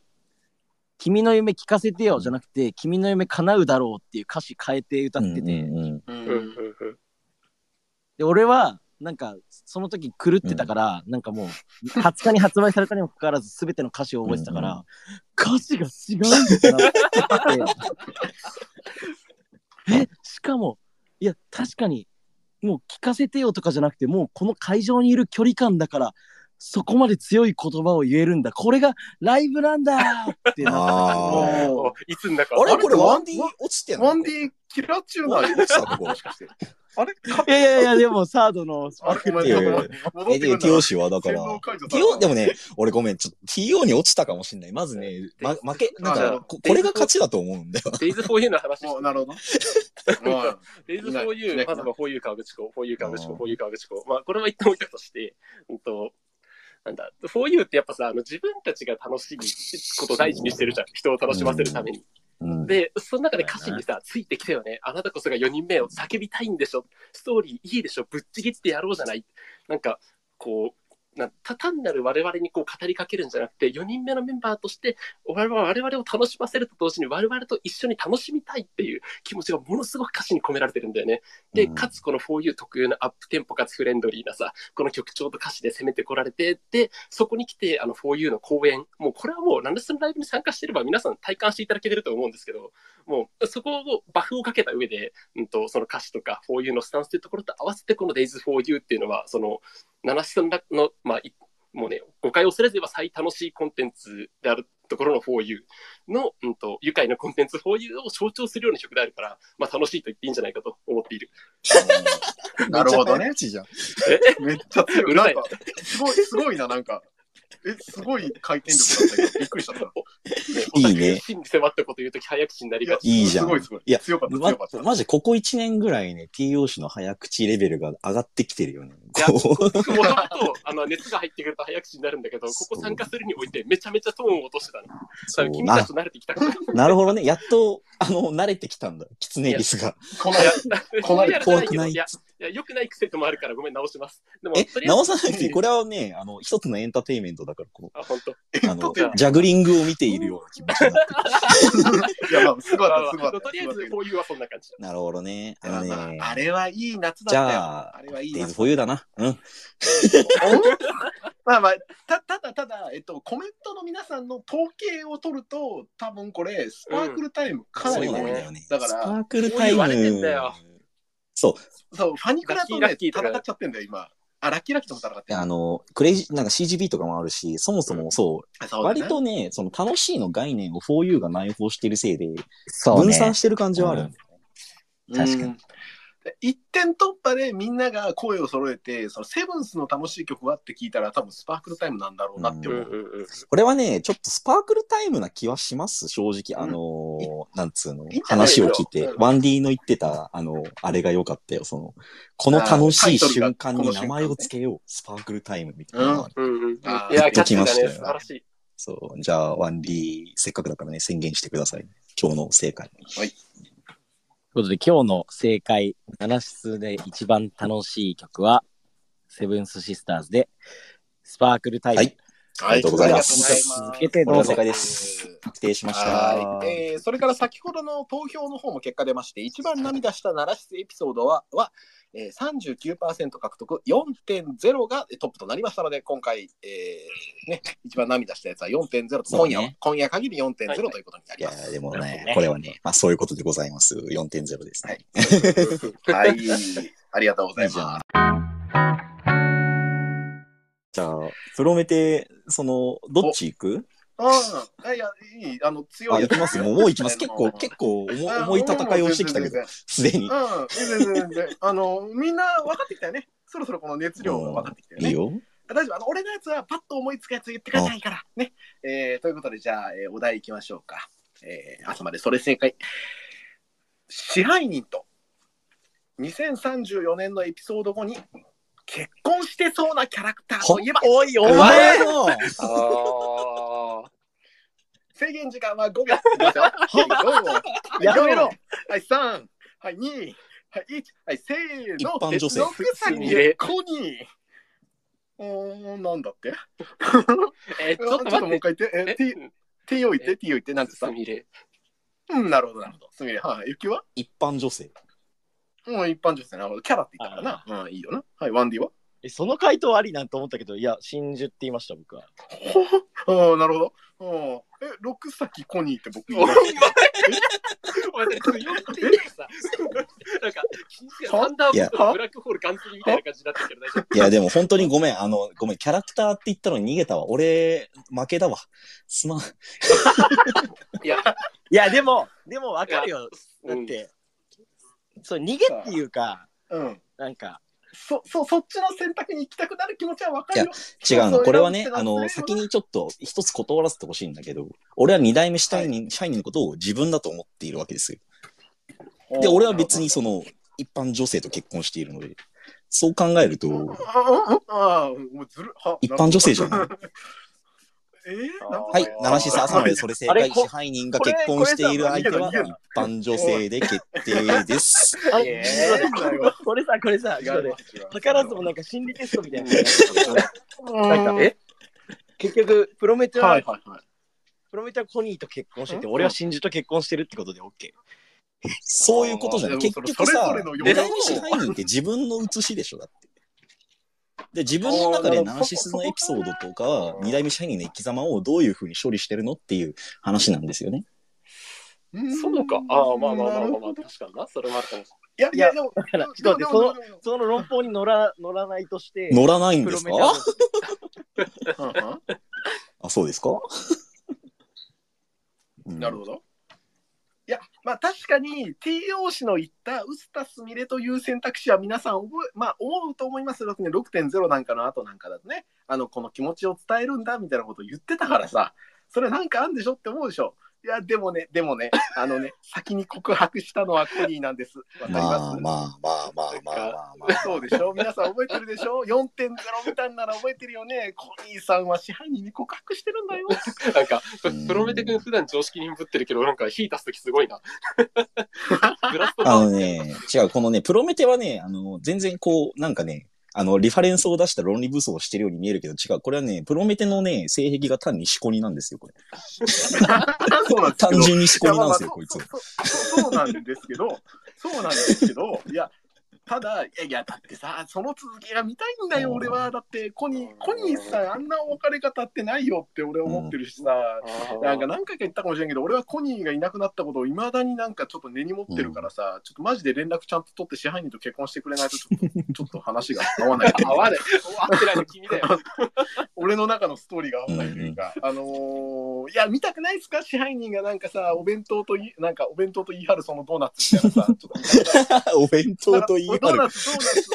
Speaker 4: 君の夢聞かせてよじゃなくて、君の夢叶うだろうっていう歌詞変えて歌ってて、
Speaker 2: うんうんうん。
Speaker 4: で、俺は、なんか、その時狂ってたから、なんかもう、20日に発売されたにもかかわらず、すべての歌詞を覚えてたから、
Speaker 2: うんう
Speaker 4: 歌詞が違うんだなって。え、しかも、いや、確かに、もう聞かせてよとかじゃなくて、もうこの会場にいる距離感だから、そこまで強い言葉を言えるんだ。これがライブなんだってなった。
Speaker 3: いつにだか
Speaker 2: あれ？これワンディ落ちてんの？
Speaker 1: ワンディキラー中ない
Speaker 2: 落ちたとこ
Speaker 1: もしかして。あれ？か
Speaker 4: いやいやいや、でもサードの。スパークル
Speaker 2: いやいえ、で、TO 氏はだから、TO、でもね、俺ごめん、ちょっと TO に落ちたかもしんない。まずね、ま、負け、なんかここれが勝ちだと思うんだよ。
Speaker 3: Days for You の話
Speaker 1: もうなるほど。
Speaker 3: For
Speaker 1: い
Speaker 3: You、
Speaker 1: ない。
Speaker 3: まずは For You 川口湖、For You 川口湖、
Speaker 2: うん
Speaker 3: For You 川口湖。まあ、これは一旦置いたとして、うんと、なんだ、For You ってやっぱさ、あの自分たちが楽しいことを大事にしてるじゃん。人を楽しませるために。
Speaker 2: うん。
Speaker 3: で、その中で歌詞にさ、ついてきたよね。あなたこそが4人目を叫びたいんでしょ。ストーリーいいでしょ。ぶっちぎってやろうじゃない。なんか、こう、なた単なる我々にこう語りかけるんじゃなくて、4人目のメンバーとして、我々我々を楽しませると同時に、我々と一緒に楽しみたいっていう気持ちがものすごく歌詞に込められてるんだよね。で、
Speaker 2: うん
Speaker 3: かつこの 4U 特有のアップテンポかつフレンドリーなさ、この曲調と歌詞で攻めてこられて、で、そこに来て、あの 4U の公演、もうこれはもう、なんでそのライブに参加してれば皆さん体感していただけてると思うんですけど、もうそこをバフをかけた上で、うんと、その歌詞とか 4U のスタンスというところと合わせて、この Days 4U っていうのは、その、七七の、まあ、いもうね、誤解を恐れず言えば最楽しいコンテンツであるところの 4U の、うんと、愉快なコンテンツ 4U を象徴するような曲であるから、まあ楽しいと言っていいんじゃないかと思っている。[laughs]
Speaker 1: なるほどね
Speaker 2: めっちゃ早口じゃん。
Speaker 1: めっちゃ強いなんか、すごい、すごいな、なんか。え、すごい回転力だったけど、びっくりしちゃった。[laughs]
Speaker 2: いいね
Speaker 3: 真に迫ったこと言うとき早口になりがち。
Speaker 2: いいじゃん
Speaker 1: すごい、すごい。
Speaker 2: いや
Speaker 1: 強かった、
Speaker 2: ま
Speaker 1: 強かった。
Speaker 2: マジここ1年ぐらいね、TO 氏の早口レベルが上がってきてるよね。
Speaker 3: いや
Speaker 2: こう
Speaker 3: もとあの、熱が入ってくると早口になるんだけど、ここ参加するにおいてめちゃめちゃトーンを落としてたの。
Speaker 2: そう
Speaker 3: 君たちと慣れてきたから。い
Speaker 2: なるほどね。やっと、あの、慣れてきたんだ。キツネリスが。
Speaker 1: この
Speaker 3: や、
Speaker 1: こない
Speaker 3: や
Speaker 2: 怖くない
Speaker 3: いや、いや、良くない癖ともあるからごめん、直します。でも、
Speaker 2: え直さなくていい。これはね、あの、一つのエンターテインメントだから、こ
Speaker 3: あ、本当。
Speaker 2: う、あのジャグリングを見ているような気持ちになって
Speaker 1: いや、まあ、すごかった、すご
Speaker 3: まあ
Speaker 1: かった。
Speaker 3: とりあえず、
Speaker 1: す
Speaker 3: こういうはそんな感じ。
Speaker 2: る。なるほどね。あのね、
Speaker 1: あれはいい夏だ
Speaker 2: じ
Speaker 1: ったよ。
Speaker 2: ゃあ
Speaker 1: あれはいい
Speaker 2: デイズ
Speaker 1: 夏。
Speaker 2: フォーユーだな。うん。[laughs]
Speaker 1: まあまあ、たただただ、えっと、コメントの皆さんの統計を取ると、多分これ、スパークルタイムかな
Speaker 2: そう
Speaker 1: り多い
Speaker 2: なんだよね。
Speaker 1: だから
Speaker 2: スパークルタイム
Speaker 3: だよ。
Speaker 2: そう。
Speaker 1: そう、ファニクラとね、戦っちゃってんだよ、今。あ、ラッキーラッキーとも戦ってる。
Speaker 2: あの、クレイジー、なんか CGB とかもあるし、そもそもそう、
Speaker 1: そうだね
Speaker 2: 割とね、その楽しいの概念を 4U が内包してるせいで、
Speaker 4: そう
Speaker 2: 分散してる感じはある。
Speaker 4: うん確かに
Speaker 1: 一点突破でみんなが声を揃えて、そのセブンスの楽しい曲はって聞いたら、多分スパークルタイムなんだろうなって
Speaker 3: うん
Speaker 1: 思う。
Speaker 3: うんうん。
Speaker 2: これはね、ちょっとスパークルタイムな気はします、正直。あのーなんつうの？話を聞いて
Speaker 3: う、ん
Speaker 2: ワンディの言ってた、あの、あれが良かったよ。その、この楽しい瞬間に名前をつけよう。スパークルタイムみたいなのがある。
Speaker 3: うんうん。いや、素晴らしい。
Speaker 2: そう。じゃあ、ワンディ、せっかくだからね、宣言してください。今日の正解。
Speaker 4: ということで、今日の正解、7室で一番楽しい曲は、セブンスシスターズで、スパークルタイム。
Speaker 2: はいありがとうございます
Speaker 1: ありがとうございます
Speaker 4: 続けてどうぞ
Speaker 2: これが正解です。確定しました。
Speaker 1: はい、えーそれから先ほどの投票の方も結果出まして、一番涙した奈良室エピソードは、はえー、39%獲得、4.0がトップとなりましたので、今回、えーね、一番涙したやつは4.0と、今夜は、今夜限り4.0
Speaker 3: はい
Speaker 1: ということになり
Speaker 2: いや
Speaker 1: ます。
Speaker 2: でもねこれはね、まあそういうことでございます。4.0ですね。[laughs]
Speaker 1: はい、ありがとうございます。
Speaker 2: じゃあ、プロメテ、その、どっち行く？
Speaker 1: うん、いや、いい、あの、強
Speaker 2: あ、
Speaker 1: い
Speaker 2: 行きます [laughs] もう、もう行きます。結構、結構重重い戦いをしてきたけど、すでに。
Speaker 1: うん、全然全然。あの、みんな分かってきたよね。そろそろこの熱量が分かってきたよね。
Speaker 2: いいよ。
Speaker 1: 大丈夫。あの、俺のやつはパッと思いつくやつ言ってくださいから。ね。えー、ということで、じゃあ、えーお題いきましょうか。えー、朝までそれ正解。支配人と2034年のエピソード後に結婚してそうなキャラクターといえば？
Speaker 4: おい、お
Speaker 2: お
Speaker 4: 前
Speaker 2: 前の
Speaker 3: ああ。
Speaker 1: 制限時間は5秒。いきますよはい、
Speaker 4: やめろ
Speaker 1: はい、3、はい、2、はい、1、はい、せーの。
Speaker 2: 一般女性
Speaker 1: 6歳でコニー。おー、なんだって？
Speaker 3: え、ちょっと
Speaker 1: ちょっともう。一回言って。え、
Speaker 3: え
Speaker 1: ？T、T を言って、T を言って、なんて
Speaker 3: す
Speaker 1: 言っ
Speaker 3: みれ。
Speaker 1: たうん、なるほど、なるほど。すみれ。はい、ゆきは
Speaker 2: 一般女性。
Speaker 1: うん、一般女性。なるほど。キャラって言ったからな。うん、いいよな。はい、ワンディは？
Speaker 4: えその回答ありなんて思ったけど、いや、真珠って言いました、僕は。
Speaker 1: ああ、なるほど。うんえ、六崎コニーって僕言い
Speaker 3: お前
Speaker 1: ました、
Speaker 3: お前、強くていいさ。なんか、サンダーボルトのブラックホールガンツリみたいな感じになってるけど大丈夫。
Speaker 2: いや、でも本当にごめん。あの、ごめん。キャラクターって言ったのに逃げたわ。俺、負けだわ。すまん。
Speaker 3: いや、
Speaker 4: いや、でも、でも分かるよ。だ
Speaker 3: うん
Speaker 4: って、そう、逃げっていうか、
Speaker 1: うん。
Speaker 4: なんか、
Speaker 1: そ、そ、そっちの選択に行きたくなる気持ちはわかるよ。
Speaker 2: 違うの。これはねあの、先にちょっと一つ断らせてほしいんだけど、俺は二代目シャイニング、シャイニングのことを自分だと思っているわけですよ。で、俺は別にその、一般女性と結婚しているので、そう考えると、
Speaker 1: ああ、ああ、もうずる、は
Speaker 2: 一般女性じゃない？[laughs] はい、七シサ朝までそれ正解。支配人が結婚している相手は一般女性で決定です。[laughs]
Speaker 4: あ
Speaker 1: えー [laughs]
Speaker 4: これさ、これさ、らずもなんか心理テストみたいな。結局、プロメテは。プロメテはコニーと結婚してて、俺は真珠と結婚してるってことで OK。
Speaker 2: そういうことじゃない。結局さ
Speaker 1: それぞれの、
Speaker 2: 二代目支配人って自分の写しでしょ、だって。で、自分の中でナーシスのエピソードとか、二代目支配人の生き様をどういうふうに処理してるのっていう話なんですよね。
Speaker 3: そうか。ああ、まあまあまあまあまあ、確かにな。それもあるかもし
Speaker 1: いやいや、でも、
Speaker 4: だから、ちょっと待って、その、その論法に乗ら乗らないとして、
Speaker 2: 乗らないんですか？[laughs] あ、そうですか、[laughs] うん
Speaker 1: なるほど。まあ確かに TO 氏の言ったウスタスミレという選択肢は皆さん覚え、まあ思うと思いますよ。6.0なんかの後なんかだとね、あの、この気持ちを伝えるんだみたいなことを言ってたからさ、それなんかあんでしょって思うでしょ。いや、でもね、でもね、[laughs] あのね、先に告白したのはコニーなんです。わかり
Speaker 2: ま
Speaker 1: ます
Speaker 2: あまあまあまあまあまあまあ。
Speaker 1: そうでしょ？皆さん覚えてるでしょ ?4.0 みたいなら覚えてるよねコニーさんは支配人に告白してるんだよ。
Speaker 3: れ [laughs] なんか、ププロメテ君普段常識にぶってるけど、なんか火出すときすごいな。[laughs]
Speaker 2: あのね、違う、このね、プロメテはね、あの、全然こう、なんかね、あの、リファレンスを出した論理武装をしてるように見えるけど、違う。これはね、プロメテのね、性癖が単に思考になんですよ、これ。[laughs]
Speaker 1: そうなん
Speaker 2: 単純に思考になんですよ、こいつ
Speaker 1: そうなんですけど、そうなんですけど、いや、ただ、いやいや、だってさ、その続きが見たいんだよ、俺は。だって、コニー、コニーさん、あんな別れ方ってないよって俺思ってるしさ、なんか何回か言ったかもしれんけど、俺はコニーがいなくなったことをいまだになんかちょっと根に持ってるからさ、ちょっとマジで連絡ちゃんと取って支配人と結婚してくれないとちょっと、[laughs] ちょっと話が合わない。
Speaker 3: 合わない。合ってないの君だよ。
Speaker 1: 俺の中のストーリーが合わないというか、あのーいや、見たくないですか？支配人がなんかさ、お弁当とい、なんかお弁当と言い張るそのドーナツみたいなさ、ちょっと。[laughs]
Speaker 2: お弁当と言い張る。
Speaker 1: ドーナツ、ドーナツ、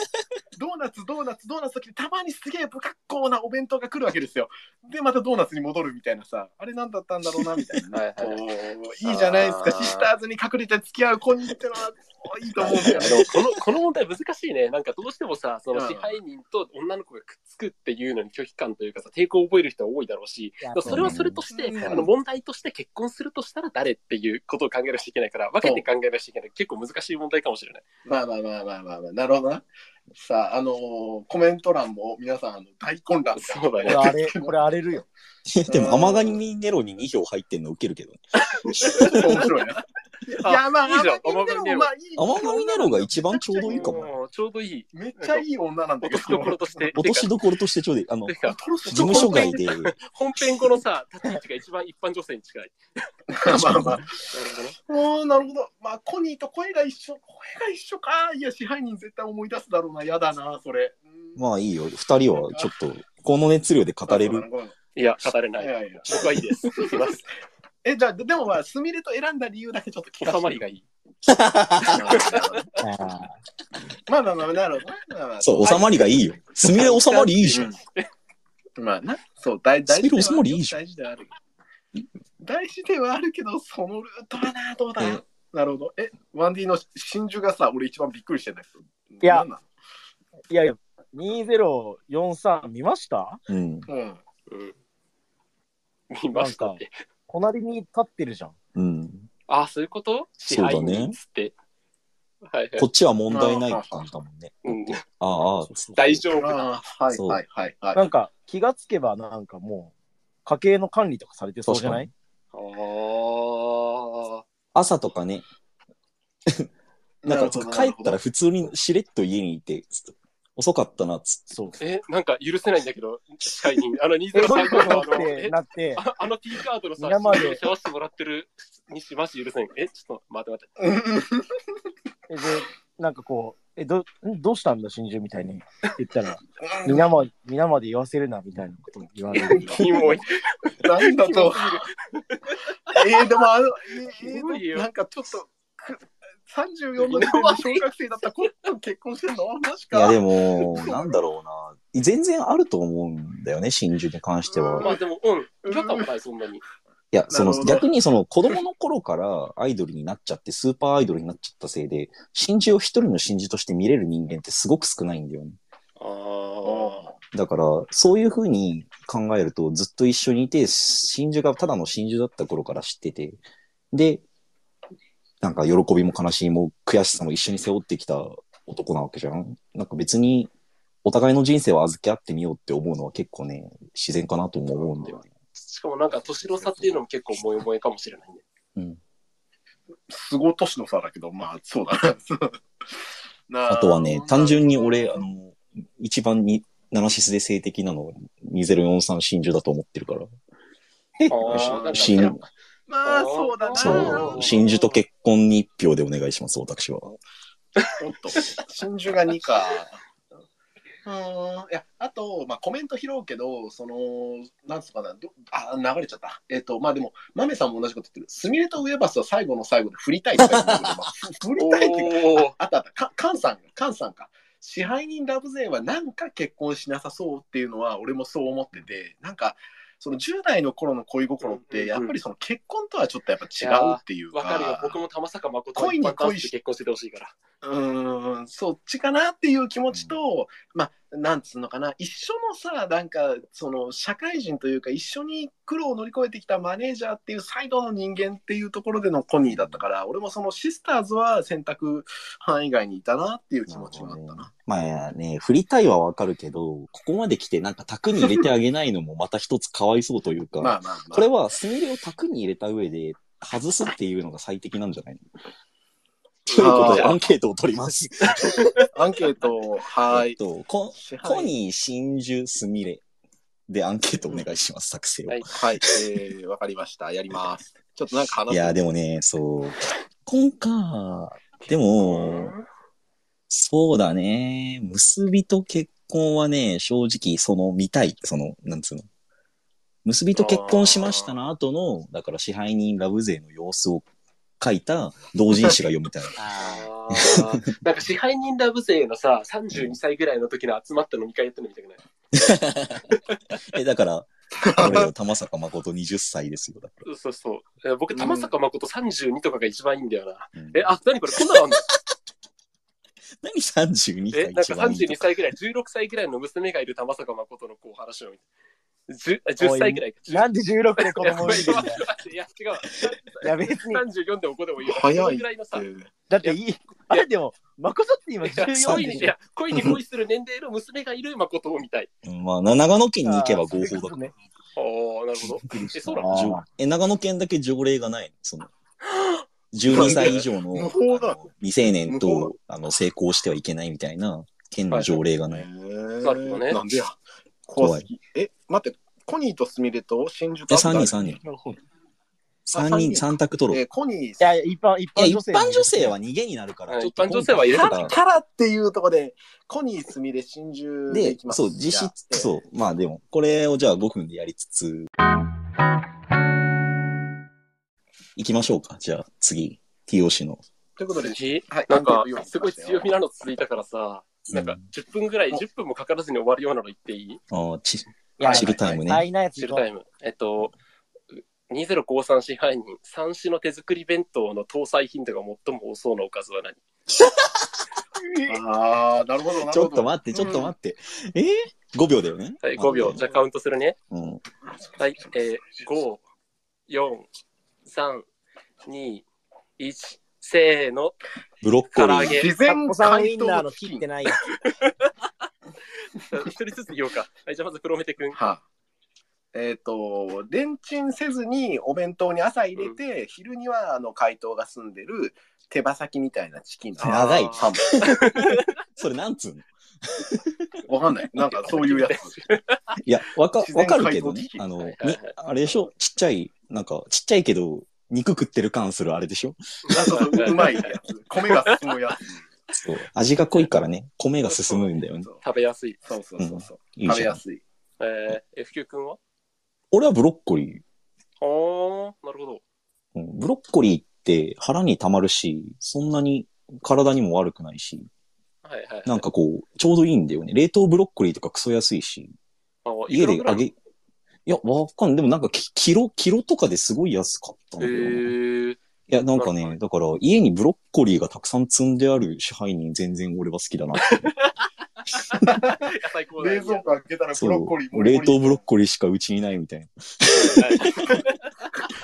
Speaker 1: ドーナツ、ドーナツ、ドーナツの時にたまにすげえ不格好なお弁当が来るわけですよ。で、またドーナツに戻るみたいなさ、あれなんだったんだろうな、みたいな。ね。[laughs]
Speaker 3: はいはい。
Speaker 1: いいじゃないですか、シスターズに隠れて付き合うコニーってのは、いいと思うんだよね。
Speaker 3: でもこのこの問題難しいね。なんかどうしてもさ、その
Speaker 1: うん
Speaker 3: 支配人と女の子がくっつくっていうのに拒否感というかさ、抵抗を覚える人は多いだろうし、
Speaker 4: や
Speaker 3: それはそれとして、
Speaker 1: うん
Speaker 3: あの問題として結婚するとしたら誰っていうことを考えなきゃいけないから、分けて考えなきゃいけない。結構難しい問題かもしれない。
Speaker 1: まあまあまあまあまあ、まあ、なるほどな。さあ、あのーコメント欄も皆さん、あの大混乱
Speaker 3: そうだね
Speaker 4: これ荒れ、[laughs] これ荒れるよ。[laughs]
Speaker 2: でも、甘神にネロに2票入ってんのウケるけどね。[laughs]
Speaker 1: 面白いな。いや、まあ、
Speaker 3: いいじゃん
Speaker 1: 甘神ネロまあいい
Speaker 2: 甘神ネロが一番ちょうどいいかも
Speaker 3: ちょうどいい。
Speaker 1: めっちゃいい女なんだけど
Speaker 3: 落とし。どころとして。
Speaker 2: 落としどころとしてちょうどいい。あの、事務所外で、
Speaker 3: 本編後のさ、立ち位置が一番一般女性に近い。
Speaker 1: まあまあ。
Speaker 3: なるほどね。
Speaker 1: おーなるほど。まあ、コニーと声が一緒。声が一緒か。いや、支配人絶対思い出すだろうな。やだな、それ。うん
Speaker 2: まあいいよ。二人はちょっと、この熱量で語れる。。
Speaker 3: いや、語れない。僕はいいです。いきます。
Speaker 1: え、じゃあ、でもまあ、スミレと選んだ理由だけちょっと聞かせて。
Speaker 3: 収まりがいい。
Speaker 4: あ [laughs]
Speaker 1: まあまあまあ、なるほどね。まあまあ
Speaker 2: そう、収まりがいいよ。すみれ収まりいいじゃん。
Speaker 1: うんまあな、そう、大大
Speaker 2: スミレ収まりいいじゃん
Speaker 1: 大事ではある。大事ではあるけど、そのルートはな、どうだ、
Speaker 2: え
Speaker 1: なるほど。え、ワンディの真珠がさ、俺一番びっくりしてんだけど。
Speaker 4: いや
Speaker 1: なんなの
Speaker 4: いやいや、2043見ました？
Speaker 2: うん。
Speaker 1: うん。
Speaker 3: うん。見ましたって。
Speaker 4: 隣に立ってるじゃん。
Speaker 2: うん。
Speaker 3: ああ、そういうこと？支
Speaker 2: そうだね
Speaker 3: 配人っつって。はいはい
Speaker 2: こ。っちは問題ないって感じだもんね。
Speaker 3: うん、
Speaker 2: ああ、ああ [laughs]
Speaker 3: 大丈夫だ。
Speaker 1: ああ、はい
Speaker 2: そう
Speaker 1: はいはいはい。
Speaker 4: なんか気がつけばなんかもう家計の管理とかされてそうじゃない？
Speaker 3: ああ。
Speaker 2: 朝とかね、[laughs] なんか帰ったら普通にしれっと家にいて遅かったな、つって。
Speaker 4: そう。
Speaker 3: え、なんか許せないんだけど、支配人。あの
Speaker 4: え、どういう
Speaker 3: 203
Speaker 4: こと
Speaker 3: のあの、
Speaker 4: って
Speaker 3: え
Speaker 4: なって、
Speaker 3: ああの T カードのさ、
Speaker 4: 皆まで
Speaker 3: シャワしてもらってるにしまし許せん。え、ちょっと待って待って。
Speaker 4: えで、なんかこう、え、ど、んどうしたんだ、真珠みたいに言ったら、皆まで、皆まで言わせるな、みたいなこと言われる。
Speaker 3: キモい。[laughs]
Speaker 1: なんだと。えー、でもあの、えー、なんかちょっと、く34の時点で小学生だった子と結婚してんのマジか。
Speaker 2: いや、でも、なんだろうな。全然あると思うんだよね、真珠に関しては。
Speaker 3: まあでも、うん。違和感もない、そんなに。
Speaker 2: いや、その
Speaker 1: なるほど
Speaker 2: 逆にその子供の頃からアイドルになっちゃって、スーパーアイドルになっちゃったせいで、真珠を一人の真珠として見れる人間ってすごく少ないんだよね。
Speaker 3: ああ。
Speaker 2: だから、そういうふうに考えると、ずっと一緒にいて、真珠がただの真珠だった頃から知ってて、で、なんか喜びも悲しみも悔しさも一緒に背負ってきた男なわけじゃん。なんか別に、お互いの人生を預け合ってみようって思うのは結構ね、自然かなとも思うんだよね。
Speaker 3: しかもなんか年の差っていうのも結構萌え萌えかもしれないね。
Speaker 2: うん。
Speaker 1: すごい年の差だけど、まあ、そうだな。な [laughs]
Speaker 2: あとはね、単純に俺、あの、一番に、ナナシスで性的なのは2043真珠だと思ってるから。
Speaker 3: ああ、なんか
Speaker 2: 真
Speaker 1: まあ、そうだな。
Speaker 2: そう、真珠と結婚に一票でお願いします、私は。
Speaker 1: おっと、真珠が2か。うーん、いや、あと、まあ、コメント拾うけど、その、なんつうかな、どあ、流れちゃった。えっ、と、まあでも、マメさんも同じこと言ってる。スミレとウエバスは最後の最後で振りたいとか言ってるけど、まあ、振りたいっていうああったあった、かカンさん、カンさんか。支配人ラブ勢はなんか結婚しなさそうっていうのは俺もそう思ってて、なんか、その10代の頃の恋心って、やっぱりその結婚とはちょっとやっぱ違うっていうか。
Speaker 3: わかるよ。僕も玉坂誠は
Speaker 1: 恋に恋し
Speaker 3: 子で結婚しててほしいから。
Speaker 1: うーん、そっちかなっていう気持ちと、まあ、なんつうのかな、一緒のさ、なんか、その、社会人というか、一緒に苦労を乗り越えてきたマネージャーっていうサイドの人間っていうところでのコニーだったから、俺もそのシスターズは選択範囲外にいたなっていう気持ちがあったな。
Speaker 2: まあね、振りたいはわかるけど、ここまで来てなんか卓に入れてあげないのもまた一つかわいそうというか、[laughs]
Speaker 1: まあまあまあ。
Speaker 2: これはスミレを卓に入れた上で外すっていうのが最適なんじゃないの？ということでアンケートを取ります。[laughs]
Speaker 1: アンケート、は
Speaker 2: えっ
Speaker 1: い。
Speaker 2: と、コ
Speaker 1: 支配
Speaker 2: コニー、真珠、スミレでアンケートお願いします、作成を。
Speaker 3: はい
Speaker 1: はい、えー、わかりました。やります。ちょっとなんか話
Speaker 2: いや、でもね、そう、結婚か。でも、そうだね。結びと結婚はね、正直、その、見たい。その、なんつうの。結びと結婚しましたの後の、だから支配人ラブ勢の様子を書いた同人誌が読みたい。[laughs]
Speaker 3: あーなんか支配人ラブ勢のさ、32歳ぐらいの時の集まった飲み会やってるの見たくない？[laughs]
Speaker 2: え、だから、俺よ、玉坂誠20歳ですよ。だか
Speaker 3: そうそう。え僕、玉坂誠32とかが一番いいんだよな。
Speaker 2: ら。うん
Speaker 3: え、あ、何これこんなのあんの？[laughs]
Speaker 2: 何32
Speaker 3: え、
Speaker 2: 歳
Speaker 3: なんか32
Speaker 2: 一番いいとか。
Speaker 3: 歳ぐらい、16歳ぐらいの娘がいる玉坂誠のこう話を見て。10, 10歳ぐらいか。
Speaker 4: なんで16で子
Speaker 3: いや
Speaker 4: 供いるんだよ。
Speaker 3: いや、違うわ。
Speaker 4: いや、別に。
Speaker 3: 34でも5でもいいよ。
Speaker 1: 早い
Speaker 3: ぐらいのさ、い
Speaker 4: だっていい。あれでも、誠って今
Speaker 3: や
Speaker 4: 14
Speaker 3: 恋にい
Speaker 4: でしょ。
Speaker 3: や恋に恋する年齢の娘がいる誠を見たい。
Speaker 2: うんまあ、な長野県に行けば合法だか。
Speaker 3: ああ、なるほど。え、そうなの
Speaker 4: あー
Speaker 2: じょえ、長野県だけ条例がないの？その、12歳以上の [laughs] 未成年とあの成功してはいけないみたいな県の条例がない。
Speaker 3: なるほどね
Speaker 1: なんでや。怖い。え、待って、コニーとスミレと真珠と
Speaker 2: え、3人、3人。
Speaker 4: なるほどい
Speaker 2: 3人、3択取ろう。
Speaker 1: えーコニー、
Speaker 4: や、一般、一
Speaker 2: いや、一
Speaker 4: 般女性。
Speaker 2: 般女性は逃げになるから、
Speaker 3: うん
Speaker 2: ちょっと
Speaker 3: 一般女性は入れてた
Speaker 2: 今回
Speaker 1: キャラっていうところで、コニー、スミレ、真珠で
Speaker 2: で
Speaker 1: いき、ます。
Speaker 2: そう、実質、
Speaker 1: う。
Speaker 2: そう、まあでも、これをじゃあ5分でやりつつ、行きましょうか。じゃあ次、TOC の。
Speaker 1: ということで、
Speaker 3: え
Speaker 1: はい
Speaker 3: なんかすごい強みなの続いたからさ、なんか
Speaker 2: うん
Speaker 3: 10分ぐらい、10分もかからずに終わるようなの言っていい？
Speaker 2: あーち
Speaker 4: いや
Speaker 2: チルタイムね。
Speaker 4: なやつ行こう
Speaker 3: チルタイム。えっと、2053支配人、三種の手作り弁当の搭載頻度が最も多そうなおかずは何？[laughs]
Speaker 1: ああ、なるほど、なるほど。
Speaker 2: ちょっと待って、ちょっと待って。えー、?5 秒だよね。
Speaker 3: はい、5秒。じゃあカウントするね。
Speaker 2: うん。
Speaker 3: はい、えー、5、4、3、2、1、せーの。
Speaker 2: ブロッコリー。
Speaker 1: 自然
Speaker 4: コさんウ
Speaker 1: 解凍
Speaker 4: インナーの切ってないや
Speaker 3: 一人ずつ言おうか。はい、じゃあまずプロメテ君。
Speaker 1: はえっ、と、レンチンせずにお弁当に朝入れて、昼にはあの解凍が済んでる手羽先みたいなチキンの
Speaker 2: 長い [laughs] それなんつうの？
Speaker 1: わかんない。なんかそういうやつ。
Speaker 2: いや、わか、わかるけどねあの、
Speaker 3: はい
Speaker 2: に
Speaker 3: はいはい
Speaker 2: あれでしょ？ちっちゃい、なんか、ちっちゃいけど、肉食ってる感するあれでしょ？
Speaker 1: あそうそううまいやつ。米が進むやつ。
Speaker 2: そう。味が濃いからね、米が進むんだよね。
Speaker 1: そう
Speaker 3: 食べやすい。
Speaker 1: そうそうそうそう。
Speaker 2: いいじゃん。
Speaker 1: 食べやすい。
Speaker 3: えー、F 級君は？
Speaker 2: 俺はブロッコリー。
Speaker 3: はあ、なるほど。
Speaker 2: うんブロッコリーって腹に溜まるし、そんなに体にも悪くないし、
Speaker 3: はいはい、はい。
Speaker 2: なんかこう、ちょうどいいんだよね。冷凍ブロッコリーとかクソ安いし、
Speaker 3: あ、
Speaker 2: 家で揚げ、
Speaker 3: げ。
Speaker 2: いや、わかんない。でもなんかキキロ、キロとかですごい安かったん
Speaker 3: え
Speaker 2: だよな。い
Speaker 3: ー、
Speaker 2: や、なんかね、だから家にブロッコリーがたくさん積んである支配人全然俺は好きだなって。
Speaker 3: 最高だね
Speaker 1: 冷蔵庫開けたらブ
Speaker 2: そ
Speaker 1: ロッコリー
Speaker 2: う。冷凍ブロッ
Speaker 1: コ
Speaker 2: コリーしかうちにないみたいな。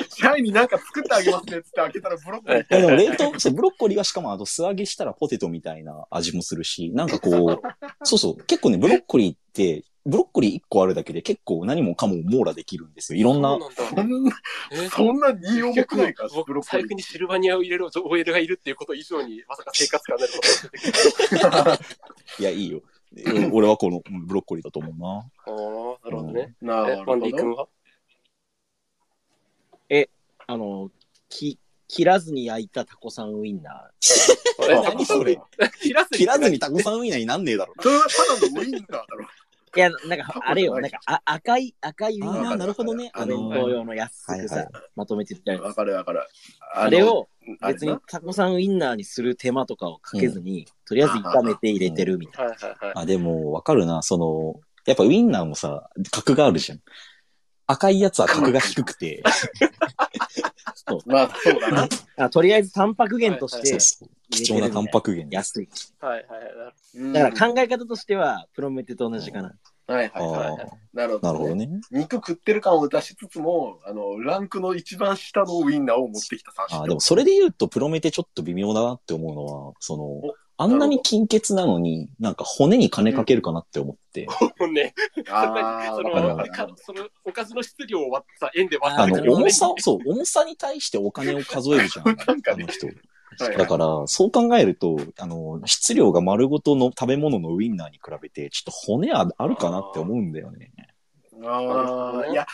Speaker 1: 支配になんか作ってあげますねっつって開けたらブロッコリー。
Speaker 2: やでも冷凍、そう、ブロッコリーはしかもあと素揚げしたらポテトみたいな味もするし、なんかこう、そうそう、結構ね、ブロッコリーって、ブロッコリー1個あるだけで結構何もかも網羅できるんですよ。いろんな、
Speaker 3: そうなんだ
Speaker 1: そんな、[laughs]
Speaker 3: え
Speaker 1: そんなに重くないか、ブ
Speaker 3: 僕
Speaker 1: ロッコリー。
Speaker 3: 財布にシルバニアを入れる OL がいるっていうこと以上に、まさか生活感になること
Speaker 2: いや、いいよ。うん [laughs] 俺はこのうんブロッコリーだと思うな。
Speaker 3: た。ああ、なるほどね。
Speaker 1: な
Speaker 3: え、ワンディ君は？
Speaker 4: あの、き、切らずに焼いたタコさんウインナ
Speaker 3: え [laughs]
Speaker 2: 何それ？
Speaker 3: 切らずに
Speaker 2: 切らずにタコさんウインナーになんねえだろ。
Speaker 1: それはただのウインナーだろ。
Speaker 4: ー。いや、なんか、あれよ、なんか、あ赤い、赤いウインナー。
Speaker 2: ああ、なるほどね。あの
Speaker 4: 当用の安くさ
Speaker 2: はいはい、
Speaker 4: まとめてるみたいな。
Speaker 1: わかるわかる。あ
Speaker 4: あれ、を別にタコさんウインナーにする手間とかをかけずに、とりあえず炒めて入れてるみたい
Speaker 3: はいはいはい。
Speaker 2: あ、でも、わかるな。その、やっぱウインナーもさ、格があるじゃん。赤いやつは格が低くて、[laughs]
Speaker 1: まあ、そうだな。[laughs]
Speaker 4: な。あとりあえずタンパク源として
Speaker 2: そうそう貴重なタンパク源。
Speaker 4: 安い。
Speaker 3: はいはいはい。
Speaker 1: うん
Speaker 4: だから考え方としては、プロメテと同じかな。
Speaker 1: はい
Speaker 2: あ
Speaker 1: はいはい。
Speaker 2: あ、
Speaker 1: なるほど。
Speaker 2: なるほど。ね。
Speaker 1: 肉食ってる感を出しつつも、あの、ランクの一番下のウインナーを持ってきた3種
Speaker 2: あでもそれで言うと、プロメテちょっと微妙だなって思うのは、その、あんなに金欠なのに、なんか骨に金かけるかなって思って。
Speaker 3: もうね、
Speaker 1: ああ、[laughs]
Speaker 3: そ
Speaker 1: わかる
Speaker 3: の、
Speaker 1: わかる。
Speaker 3: その、おかずの質量を割った円で割った時、の
Speaker 2: 重さを、そう、重さに対してお金を数えるじゃん。[laughs]
Speaker 1: なんかね
Speaker 2: あの人。
Speaker 1: はい
Speaker 2: だから、そう考えると、あの、質量が丸ごとの食べ物のウインナーに比べて、ちょっと骨ああるかなって思うんだよね。
Speaker 1: ああ、いや。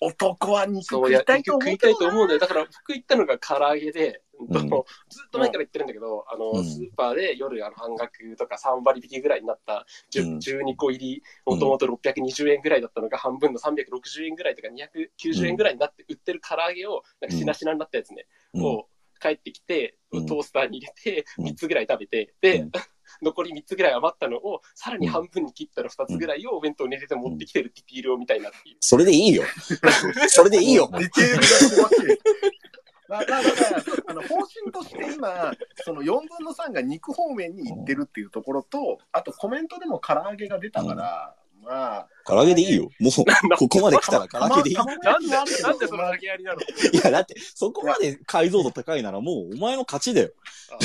Speaker 1: 男は肉
Speaker 3: そう、いや
Speaker 1: 食いたいと思うけど
Speaker 3: 食いたいと思うんだよ。だから、僕行ったのが唐揚げで、
Speaker 2: うん
Speaker 3: ずっと前から言ってるんだけど、あの、
Speaker 2: うん
Speaker 3: スーパーで夜あの半額とか3割引きぐらいになった
Speaker 2: うん
Speaker 3: 10 12個入り、もともと620円ぐらいだったのが半分の360円ぐらいとか290円ぐらいになって売ってる唐揚げを、なんかしなしなになったやつね、
Speaker 2: うん。
Speaker 3: を帰ってきて、
Speaker 2: うん
Speaker 3: トースターに入れて、
Speaker 2: うん
Speaker 3: 3つぐらい食べて、で、
Speaker 2: う [laughs] ん
Speaker 3: 残り3つぐらい余ったのを、さらに半分に切ったら2つぐらいをお弁当に入れて持ってきてるってディールを見たいなっていう。
Speaker 2: それでいいよ。[laughs] それでいいよ。
Speaker 1: ディテールが。まあ、まあだから、あの方針として今、その4分の3が肉方面に行ってるっていうところと、あとコメントでも唐揚げが出たから、まあ、
Speaker 2: 唐揚げでいいよ。もう、ここまで来たら唐揚げでいい。
Speaker 1: たま
Speaker 3: なんで、なんでその投げやりなの？
Speaker 2: いや、だって、そこまで解像度高いならもう、お前の勝ちだよ。
Speaker 3: あ、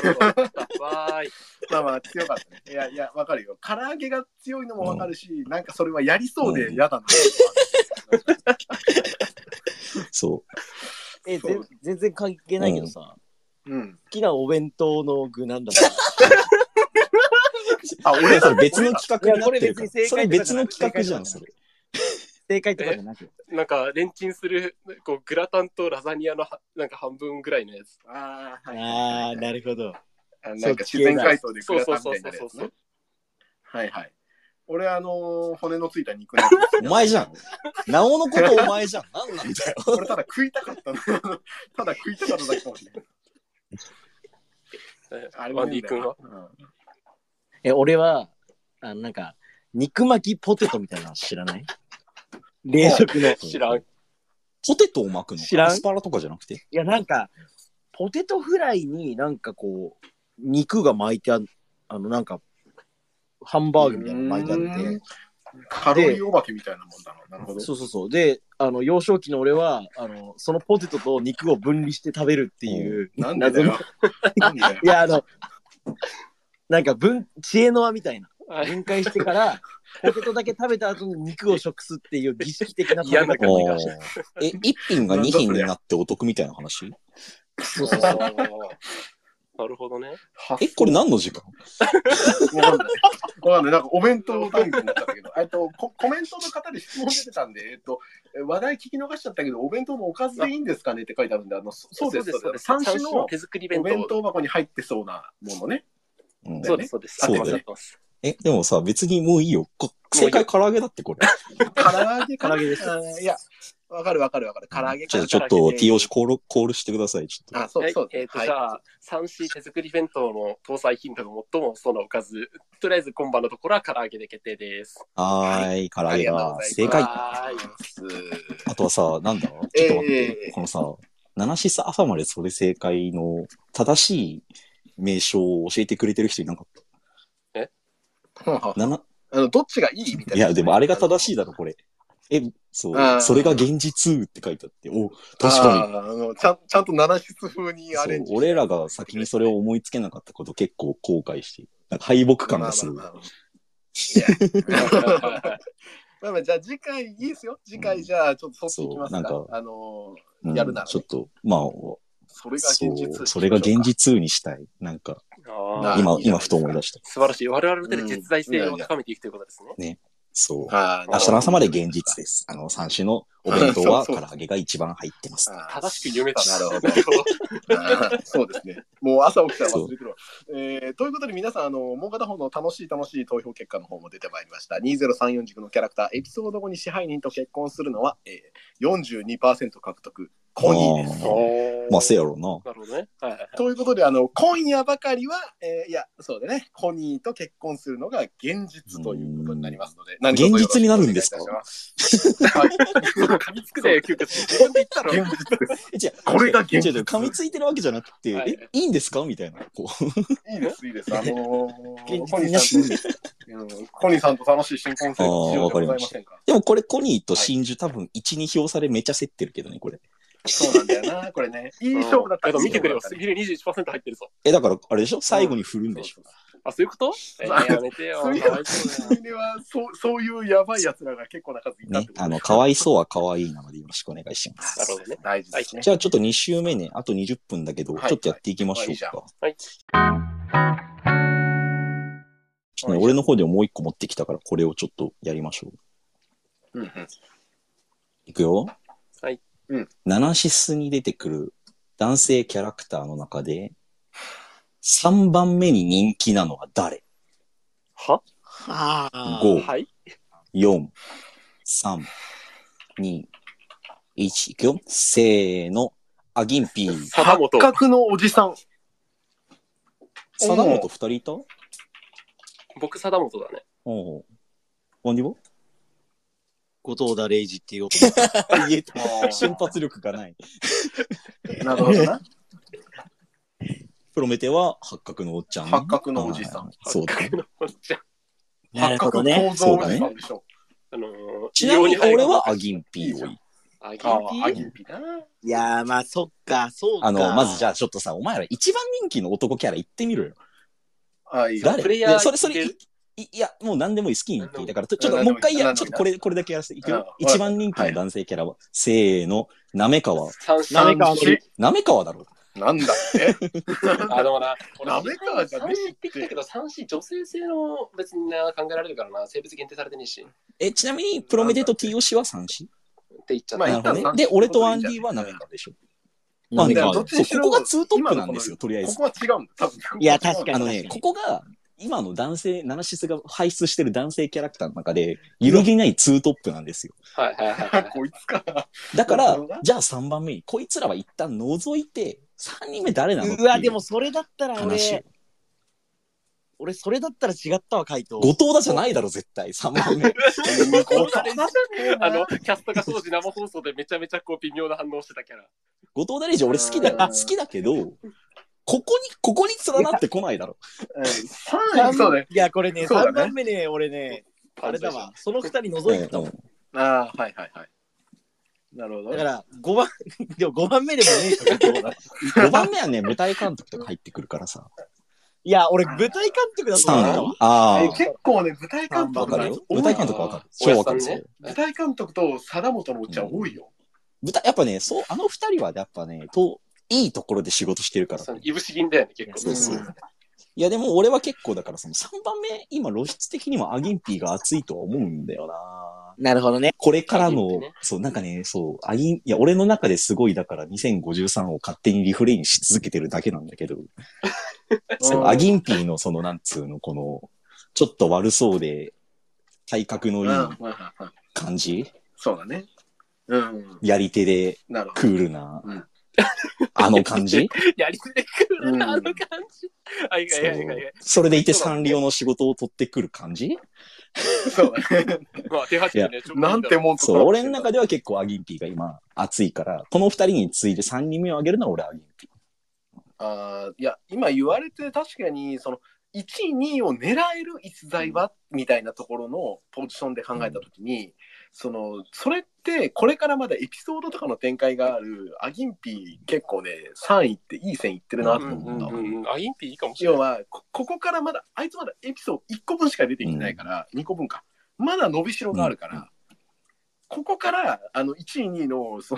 Speaker 3: ごめん、なるほど。わーい。
Speaker 1: まあまあ強かったね。いやいや、わかるよ。唐揚げが強いのもわかるし、なんかそれはやりそうで嫌だな。
Speaker 2: そ
Speaker 4: え、
Speaker 1: そう
Speaker 4: ぜ全然関係ないけどさ、
Speaker 1: うん。
Speaker 4: 好きなお弁当の具なんだ
Speaker 1: あ、
Speaker 2: う。俺、それ別の企画になってるから。
Speaker 4: いやこれ別に正解
Speaker 2: それ別の企画じゃん、それ。
Speaker 4: 正解とかじゃなく。
Speaker 3: なんか、レンチンする、こう、グラタンとラザニアのは、なんか半分ぐらいのやつ。
Speaker 1: あーはい
Speaker 4: あー、なるほど。
Speaker 1: あなんか自然解凍でグラタンみたいになるやつね
Speaker 3: そうそうそうそう。
Speaker 1: はいはい。俺、あのー骨のついた肉のやつですね [laughs]
Speaker 2: お前じゃん。なおのことお前じゃん。なんなんだよ。[laughs]
Speaker 1: 俺、ただ食いたかったの。[laughs] ただ食いたかっただけかもしれない。あれも
Speaker 3: ワン
Speaker 1: ね
Speaker 3: は？
Speaker 1: なうん
Speaker 4: え、俺は、あの、なんか、肉巻きポテトみたいなの知らない？冷食の。
Speaker 3: 知らん。
Speaker 2: ポテトを巻くの？
Speaker 4: 知らん
Speaker 2: アスパラとかじゃなくて？
Speaker 4: いや、なんか、ポテトフライになんかこう、肉が巻いてある、あの、なんか、ハンバーグみたいなの巻いてあ
Speaker 1: うん
Speaker 4: って、
Speaker 1: カロリーお化けみたいなもんだな。なるほど。
Speaker 4: そうそうそう。で、あの、幼少期の俺は、あの、そのポテトと肉を分離して食べるっていう、
Speaker 1: なんでだよ。なんでだよ
Speaker 4: い。や、あの、なんか分、知恵の輪みたいな。
Speaker 3: はい
Speaker 4: 分解してから、[laughs] ポテトだけ食べた後に肉を食す儀式的な食べ方
Speaker 2: お
Speaker 4: を
Speaker 2: ーえ、一品が二品になってお得みたいな話？
Speaker 4: そうそうそう。[laughs]
Speaker 3: なるほどね。
Speaker 2: え、これ何の時間？
Speaker 1: わかんない。わかんない。なんかお弁当談義になっちゃったけど、えっと、ココメントの方で質問出てたんで、えっと、え話題聞き逃しちゃったけど、お弁当のおかずでいいんですかねって書いてあるんで、あの、そそうです、そうです。三種の
Speaker 3: 手作り
Speaker 1: お
Speaker 3: 弁当。
Speaker 1: 弁当箱に入ってそうなものね。
Speaker 2: うん
Speaker 3: そうです、そうです。
Speaker 2: そうだね
Speaker 3: 合ってます。
Speaker 2: え、でもさ、別にもういいよ。こ正解唐揚げだってこれ。
Speaker 1: 唐揚げ
Speaker 4: 唐揚げです
Speaker 1: いや、わかるわかるわかる。唐揚げかな
Speaker 2: ちょちょっと TOC コール、コールしてください。ちょっと。
Speaker 1: あ、そう
Speaker 3: はい
Speaker 1: そう。
Speaker 3: えっ、と、
Speaker 1: はい
Speaker 3: じゃあ、3C 手作り弁当の搭載頻度が最もそのおかず、とりあえず今晩のところは唐揚げで決定です。
Speaker 2: はーい、唐揚げ
Speaker 1: ありがとうご
Speaker 2: が
Speaker 1: ざいます
Speaker 2: 正解。
Speaker 3: は
Speaker 2: あとはさ、なんだろうちょっと待って。
Speaker 1: えー
Speaker 2: このさ、ナナシス朝までそれ正解の正しい名称を教えてくれてる人いなかっ
Speaker 1: あ
Speaker 2: た。なな
Speaker 1: の、どっちがいいみたいな。
Speaker 2: いや、でもあれが正しいだろ、これ。え、そうそれが現実って書いてあって、お、確かに。
Speaker 1: あーあのちゃんちゃんと七室風にア
Speaker 2: そう
Speaker 1: レンジ
Speaker 2: 俺らが先にそれを思いつけなかったこと結構後悔して、なんか敗北感がする。
Speaker 1: まあまあ [laughs] じゃあ次回いいですよ。次回じゃあちょっとそっち行きますか。
Speaker 2: そうなんか
Speaker 1: あの
Speaker 2: うん
Speaker 1: やるならね
Speaker 2: ちょっと、まあ、
Speaker 1: ーそれが
Speaker 2: そ
Speaker 1: 現実。
Speaker 2: う、それが現実にしたい。なんか、今今
Speaker 1: ないですか
Speaker 2: ふと思い出した。
Speaker 3: 素晴らしい。我々の手で実在性を高めていくということですね。
Speaker 2: そう。
Speaker 1: はい。
Speaker 2: 明日の朝まで現実です。あの、3種のお弁当は [laughs] 唐揚げが一番入ってます。
Speaker 3: 正しく夢だ
Speaker 1: なるほど [laughs] そうですね。もう朝起きたら忘れてるわ。えーということで皆さん、あの、もう片方の楽しい楽しい投票結果の方も出てまいりました。2034軸のキャラクター、エピソード後に支配人と結婚するのは、えー、42%獲得、コニーです。
Speaker 2: まあ、せやろうな。
Speaker 3: なるほどね。はい。
Speaker 1: ということで、あの、今夜ばかりは、えーいや、そうでね、コニーと結婚するのが現実ということになりますので、何
Speaker 2: 現実になるんですか？
Speaker 3: 噛みつくぜ、休憩自分で言った
Speaker 1: これが現実
Speaker 2: 噛みついてるわけじゃなくて、
Speaker 3: はい
Speaker 2: え、いいんですか？みたいな。こう。
Speaker 1: いいです、いいです。あのー、
Speaker 4: 現
Speaker 1: コニ
Speaker 4: 実に
Speaker 1: ーさんと、うんコニーさんと楽しい新婚生活しようでございませんか？
Speaker 2: でもこれ、コニーと真珠多分1、2票差でめっちゃ競ってるけどね、これ。
Speaker 1: そうなんだよな、[laughs] これね。いい勝負だった
Speaker 3: けど見てくれよ、
Speaker 1: いい
Speaker 3: スピル21%入ってるぞ。
Speaker 2: え、だから、あれでしょ？最後に振るんでしょ、
Speaker 3: あ、そういうこと？えーやめてよ。
Speaker 1: そういう
Speaker 3: かわいそうだよ
Speaker 1: 意味ではそう、そういうやばい奴らが結構な数いたってこ、と
Speaker 2: ねあの、かわいそうはかわいいなのでよろしくお願いします。
Speaker 3: なるほどね。
Speaker 1: 大事ですね。
Speaker 2: じゃあちょっと2週目ね、あと20分だけど、
Speaker 1: はい
Speaker 2: ちょっとやっていきましょ
Speaker 1: う
Speaker 2: か。
Speaker 3: はい。
Speaker 2: ちょっとね、俺の方でももう一個持ってきたから、これをちょっとやりましょう。
Speaker 1: うんうん
Speaker 2: いくよ。ナナシスに出てくる男性キャラクターの中で、3番目に人気なのは誰？
Speaker 3: は？
Speaker 4: はあ。
Speaker 2: ?5、
Speaker 3: はい。
Speaker 2: 4、3、2、1、いくよ。せーの。あ、ギンピー。
Speaker 3: 貞本。
Speaker 1: 八角のおじさん。
Speaker 2: 貞本二人いた？
Speaker 3: 僕、貞本だね。
Speaker 2: おうワンディボ？
Speaker 4: 後藤田礼二っていう男。
Speaker 2: 言えた。瞬発力がない。[laughs]
Speaker 1: なるほどな。
Speaker 2: プロメテは八角のおっちゃん。
Speaker 1: 八角のおじさん
Speaker 2: はい。そうだね。
Speaker 3: じゃ
Speaker 4: なるほどね。
Speaker 1: 八角構造おじさんでしょ。
Speaker 3: あのー、
Speaker 2: ちなみに俺はアギンピーを。
Speaker 3: あ、ギンピ
Speaker 1: ああ、ア
Speaker 3: ー
Speaker 1: ギンピな。
Speaker 4: いやー、まあ、そっか、そうか。
Speaker 2: あの、まずじゃあちょっとさ、お前ら一番人気の男キャラ言ってみろよ。
Speaker 1: あ、いいよ。
Speaker 2: 誰？
Speaker 3: プレイヤー
Speaker 2: それ、それ、
Speaker 3: い
Speaker 2: や、もう何でもいい、好きに言っていい。だから、ちょっと
Speaker 1: も
Speaker 2: もう一回や、ちょっとこれ、これだけやらせていくよ
Speaker 1: あ。
Speaker 2: 一番人気の男性キャラは、せーの、なめかわ。
Speaker 4: なめかわ
Speaker 1: 三
Speaker 2: なめかわだろ。
Speaker 1: なんだって？[laughs]
Speaker 3: あ、でもな、俺、
Speaker 1: なめかわじゃねえ
Speaker 3: って言ったけど、三四女性性の別にな、考えられるからな、性別限定されてねえし。って
Speaker 2: え、ちなみに、プロメテと TOC は三子
Speaker 3: 言っちゃっ
Speaker 1: まあ
Speaker 3: た。
Speaker 2: なるほどね。
Speaker 1: 一旦三子
Speaker 2: で、俺とワンディはなめかわでしょ。まあここがツートップなんですよ、とりあえず
Speaker 1: ここ。は違うんだ。多分
Speaker 4: いや確かに
Speaker 2: あのね、ここが、今の男性、ナナシスが輩出してる男性キャラクターの中で、揺るぎないツートップなんですよ。
Speaker 3: はいはいはいはい。
Speaker 1: こいつか。
Speaker 2: だからじゃあ3番目に、こいつらは一旦除いて、3人目誰なのう
Speaker 4: わ、でもそれだったら
Speaker 2: 話
Speaker 4: 俺、俺、それだったら違ったわ、回答。
Speaker 2: 後藤田じゃないだろ、絶対。3番目。
Speaker 3: あの、キャストが当時生放送でめちゃめちゃこう微妙な反応してたキャラ。
Speaker 2: 後藤田レイジ俺好きだ好きだけど、ここに、ここに連なってこないだろ。
Speaker 1: 3 [laughs] 位、そうだよ。
Speaker 4: いや、これね、
Speaker 1: そうだね
Speaker 4: 3番目ね、俺ね、あれだわ。その2人除いてたもん。
Speaker 1: ああ、はいはいはい。なるほど。
Speaker 4: だから、5番、[laughs] でも5番目でもねえとかどうだ [laughs]
Speaker 2: 5番目はね、舞台監督とか入ってくるからさ。
Speaker 4: いや、俺、舞台監督だと思
Speaker 2: 3
Speaker 4: ったわ
Speaker 2: 位。あ
Speaker 1: え結構ね、舞台監
Speaker 2: あ、
Speaker 1: 督
Speaker 2: わかる舞台監督わかる。
Speaker 3: お
Speaker 2: 超わかる。
Speaker 1: 舞台監督と貞本のおっちゃん多いよ。
Speaker 2: 舞台、やっぱね、そう、あの二人はやっぱね、と、いいところで仕事してるから。
Speaker 3: いぶし銀だよね、結構。
Speaker 2: そうそう
Speaker 1: うん
Speaker 2: いや、でも俺は結構だからその3番目、今露出的にもアギンピーが熱いとは思うんだよな。
Speaker 4: なるほどね。
Speaker 2: これからの
Speaker 3: ね、
Speaker 2: そう、なんかね、そう、アギン、いや、俺の中ですごいだから2053を勝手にリフレインし続けてるだけなんだけど、[laughs] そアギンピーのその、なんつうの、この、ちょっと悪そうで、体格のいい感じ、
Speaker 1: そうだね。うん。
Speaker 2: やり手で
Speaker 1: なるほ
Speaker 2: クールな、
Speaker 1: うん [laughs]
Speaker 2: あの感じ？
Speaker 3: やりつけくるな、あの感じ。はい
Speaker 2: そ
Speaker 3: はいはいはい。
Speaker 2: う。それでいてサンリオの仕事を取ってくる感じ？
Speaker 1: ど。そうだね。[laughs]
Speaker 3: まあ、手ね、ちょっと
Speaker 1: なんてもんと
Speaker 2: そう、俺の中では結構アギンピーが今熱いから、この二人に次いで三人目を挙げるのは俺アギンピ
Speaker 1: あーいや、今言われて確かに、その、1位、2位を狙える逸材は、みたいなところのポジションで考えたときに、その、それって、これからまだエピソードとかの展開がある、アギンピー結構ね、3位っていい線いってるなと
Speaker 3: うん
Speaker 1: 思った。
Speaker 3: うんうん。アインピーいいかもしれ
Speaker 1: 要
Speaker 3: ない。
Speaker 1: はこ、ここからまだ、あいつまだエピソード1個分しか出てきてないから、2個分か。まだ伸びしろがあるから、ここから、あの、1位、2位の、そ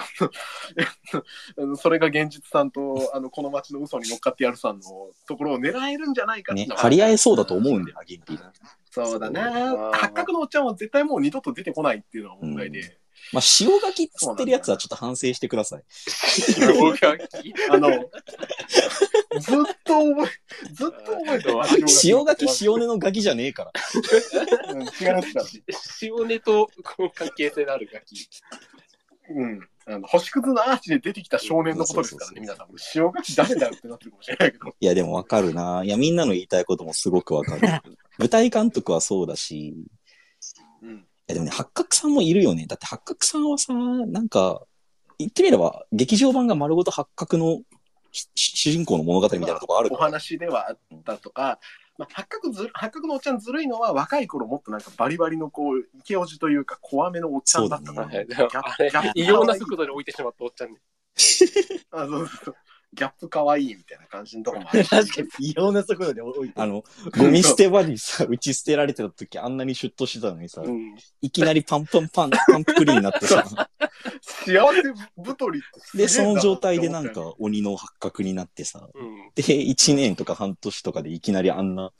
Speaker 1: の、それが現実さんと、あの、この街の嘘に乗っかってやるさんのところを狙えるんじゃないか
Speaker 2: ー。ね、張り合えそうだと思うんだよ、アギンピー。
Speaker 1: そうだな八角のおっちゃんは絶対もう二度と出てこないっていうのが問題で、
Speaker 2: うんまあ、塩書きっつってるやつはちょっと反省してください。
Speaker 3: 両書き。
Speaker 1: あの、ずっと覚え、[laughs] ずっと覚えてるわ
Speaker 2: 塩書き、塩根のガキじゃねえから。
Speaker 1: うん違いますから。
Speaker 3: 塩根とこの関係性のあるガキ。
Speaker 1: うん。あの星屑のアーチで出てきた少年のことですからね、皆さん。塩書き誰だよってなってるかもしれないけど。
Speaker 2: いや、でもわかるな。いや、みんなの言いたいこともすごくわかる。舞台監督はそうだし、い
Speaker 1: うん。
Speaker 2: やでもね、八角さんもいるよね。だって八角さんはさ、なんか、言ってみれば、劇場版が丸ごと八角のし主人公の物語みたいなとこある
Speaker 1: お
Speaker 2: から。
Speaker 1: 話ではあったとか、まあ、八角ず八角のおっちゃんずるいのは若い頃もっとなんかバリバリのこう、イケオジというか怖めのおっちゃんだったから、
Speaker 2: そうだね
Speaker 3: 異様な速度で置いてしまったおっちゃんね。
Speaker 1: あそうそうギャップ可愛いみたいな感じのとこもあるし。[laughs]
Speaker 4: 確かに、異様な速度で置いて
Speaker 2: あの、ゴミ捨て場にさ、打ち捨てられてた時あんなにシュッとしてたのにさ、
Speaker 3: うん。
Speaker 2: いきなりパンパンパン、[laughs] パンプクリになってさ、
Speaker 1: 幸せ太りってすげえ
Speaker 2: で、
Speaker 1: な
Speaker 2: その状態でなんか鬼の八角になってさ、
Speaker 3: うん。
Speaker 2: で、1年とか半年とかでいきなりあんな、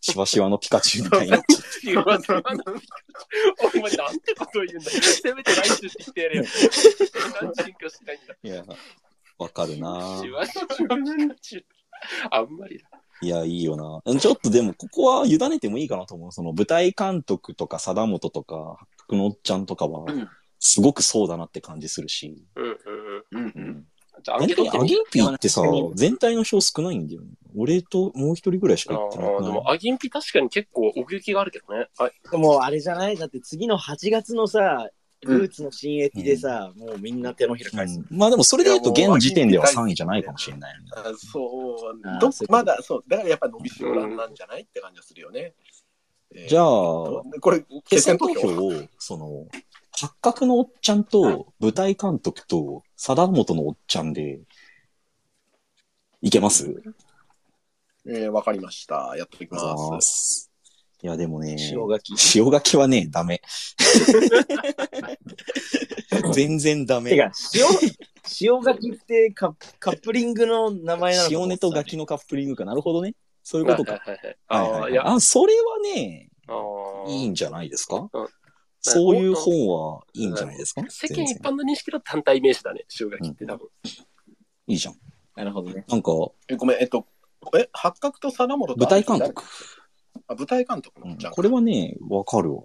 Speaker 2: しわしわのピカチュウみたいになっちゃう。
Speaker 3: 言わせお前なんてことを言うんだよ。せめて来週って言ってやれよ。[laughs] 何進化しないんだ。
Speaker 2: いや、わかるな
Speaker 3: しわしわのピカチュウあんまりだ。
Speaker 2: いや、いいよなちょっとでも、ここは委ねてもいいかなと思う。その舞台監督とか、貞本とか、八角のおっちゃんとかは
Speaker 1: うん、
Speaker 2: すごくそうだなって感じするし。
Speaker 3: うんうんうん。
Speaker 1: うんうん
Speaker 3: じゃあ、ア
Speaker 2: ギンピーってさ、全体の票少ないんだよね。俺ともう一人ぐらいしか
Speaker 3: あ
Speaker 2: 言ってない？
Speaker 3: ーでも、アギンピ確かに結構奥行きがあるけどね。あ
Speaker 4: でもあれじゃない？だって次の8月のさ、ルーツの新駅でさ、もうみんな手のひら返す。
Speaker 2: うんまあでもそれで言うと現時点では3位じゃないかもしれないよね。
Speaker 1: あそうどまだそう、だからやっぱ伸びしろなんじゃないって感じがするよね。えー
Speaker 2: じゃあ、
Speaker 1: これ、
Speaker 2: 決
Speaker 1: 決選
Speaker 2: 選投票。を、その、八角のおっちゃんと舞台監督と貞本のおっちゃんで、いけます？
Speaker 1: えーわかりました。やっていき
Speaker 2: あ
Speaker 1: ます。
Speaker 2: す。いや、でもね、
Speaker 4: 塩書き。
Speaker 2: 塩書きはね、ダメ。[laughs] 全然ダメ。
Speaker 4: てか、塩、塩書きってカカップリングの名前なのか
Speaker 2: 塩根とガキのカップリングか。なるほどね。そういうことか。
Speaker 3: はいはいはい。
Speaker 2: はい
Speaker 3: あ
Speaker 2: それはね、いいんじゃないですか？
Speaker 3: うん
Speaker 2: そういう本はいいんじゃないですか？
Speaker 3: 世間一般の認識だと単体名詞だね、塩書きって多分。
Speaker 2: いいじゃん。
Speaker 4: なるほどね。
Speaker 2: なんか、
Speaker 1: えごめん、えっと、え、八角と貞本と
Speaker 2: 舞台監督。
Speaker 1: あ、舞台監督
Speaker 2: うん
Speaker 1: のじゃん。
Speaker 2: これはね、わかるわ。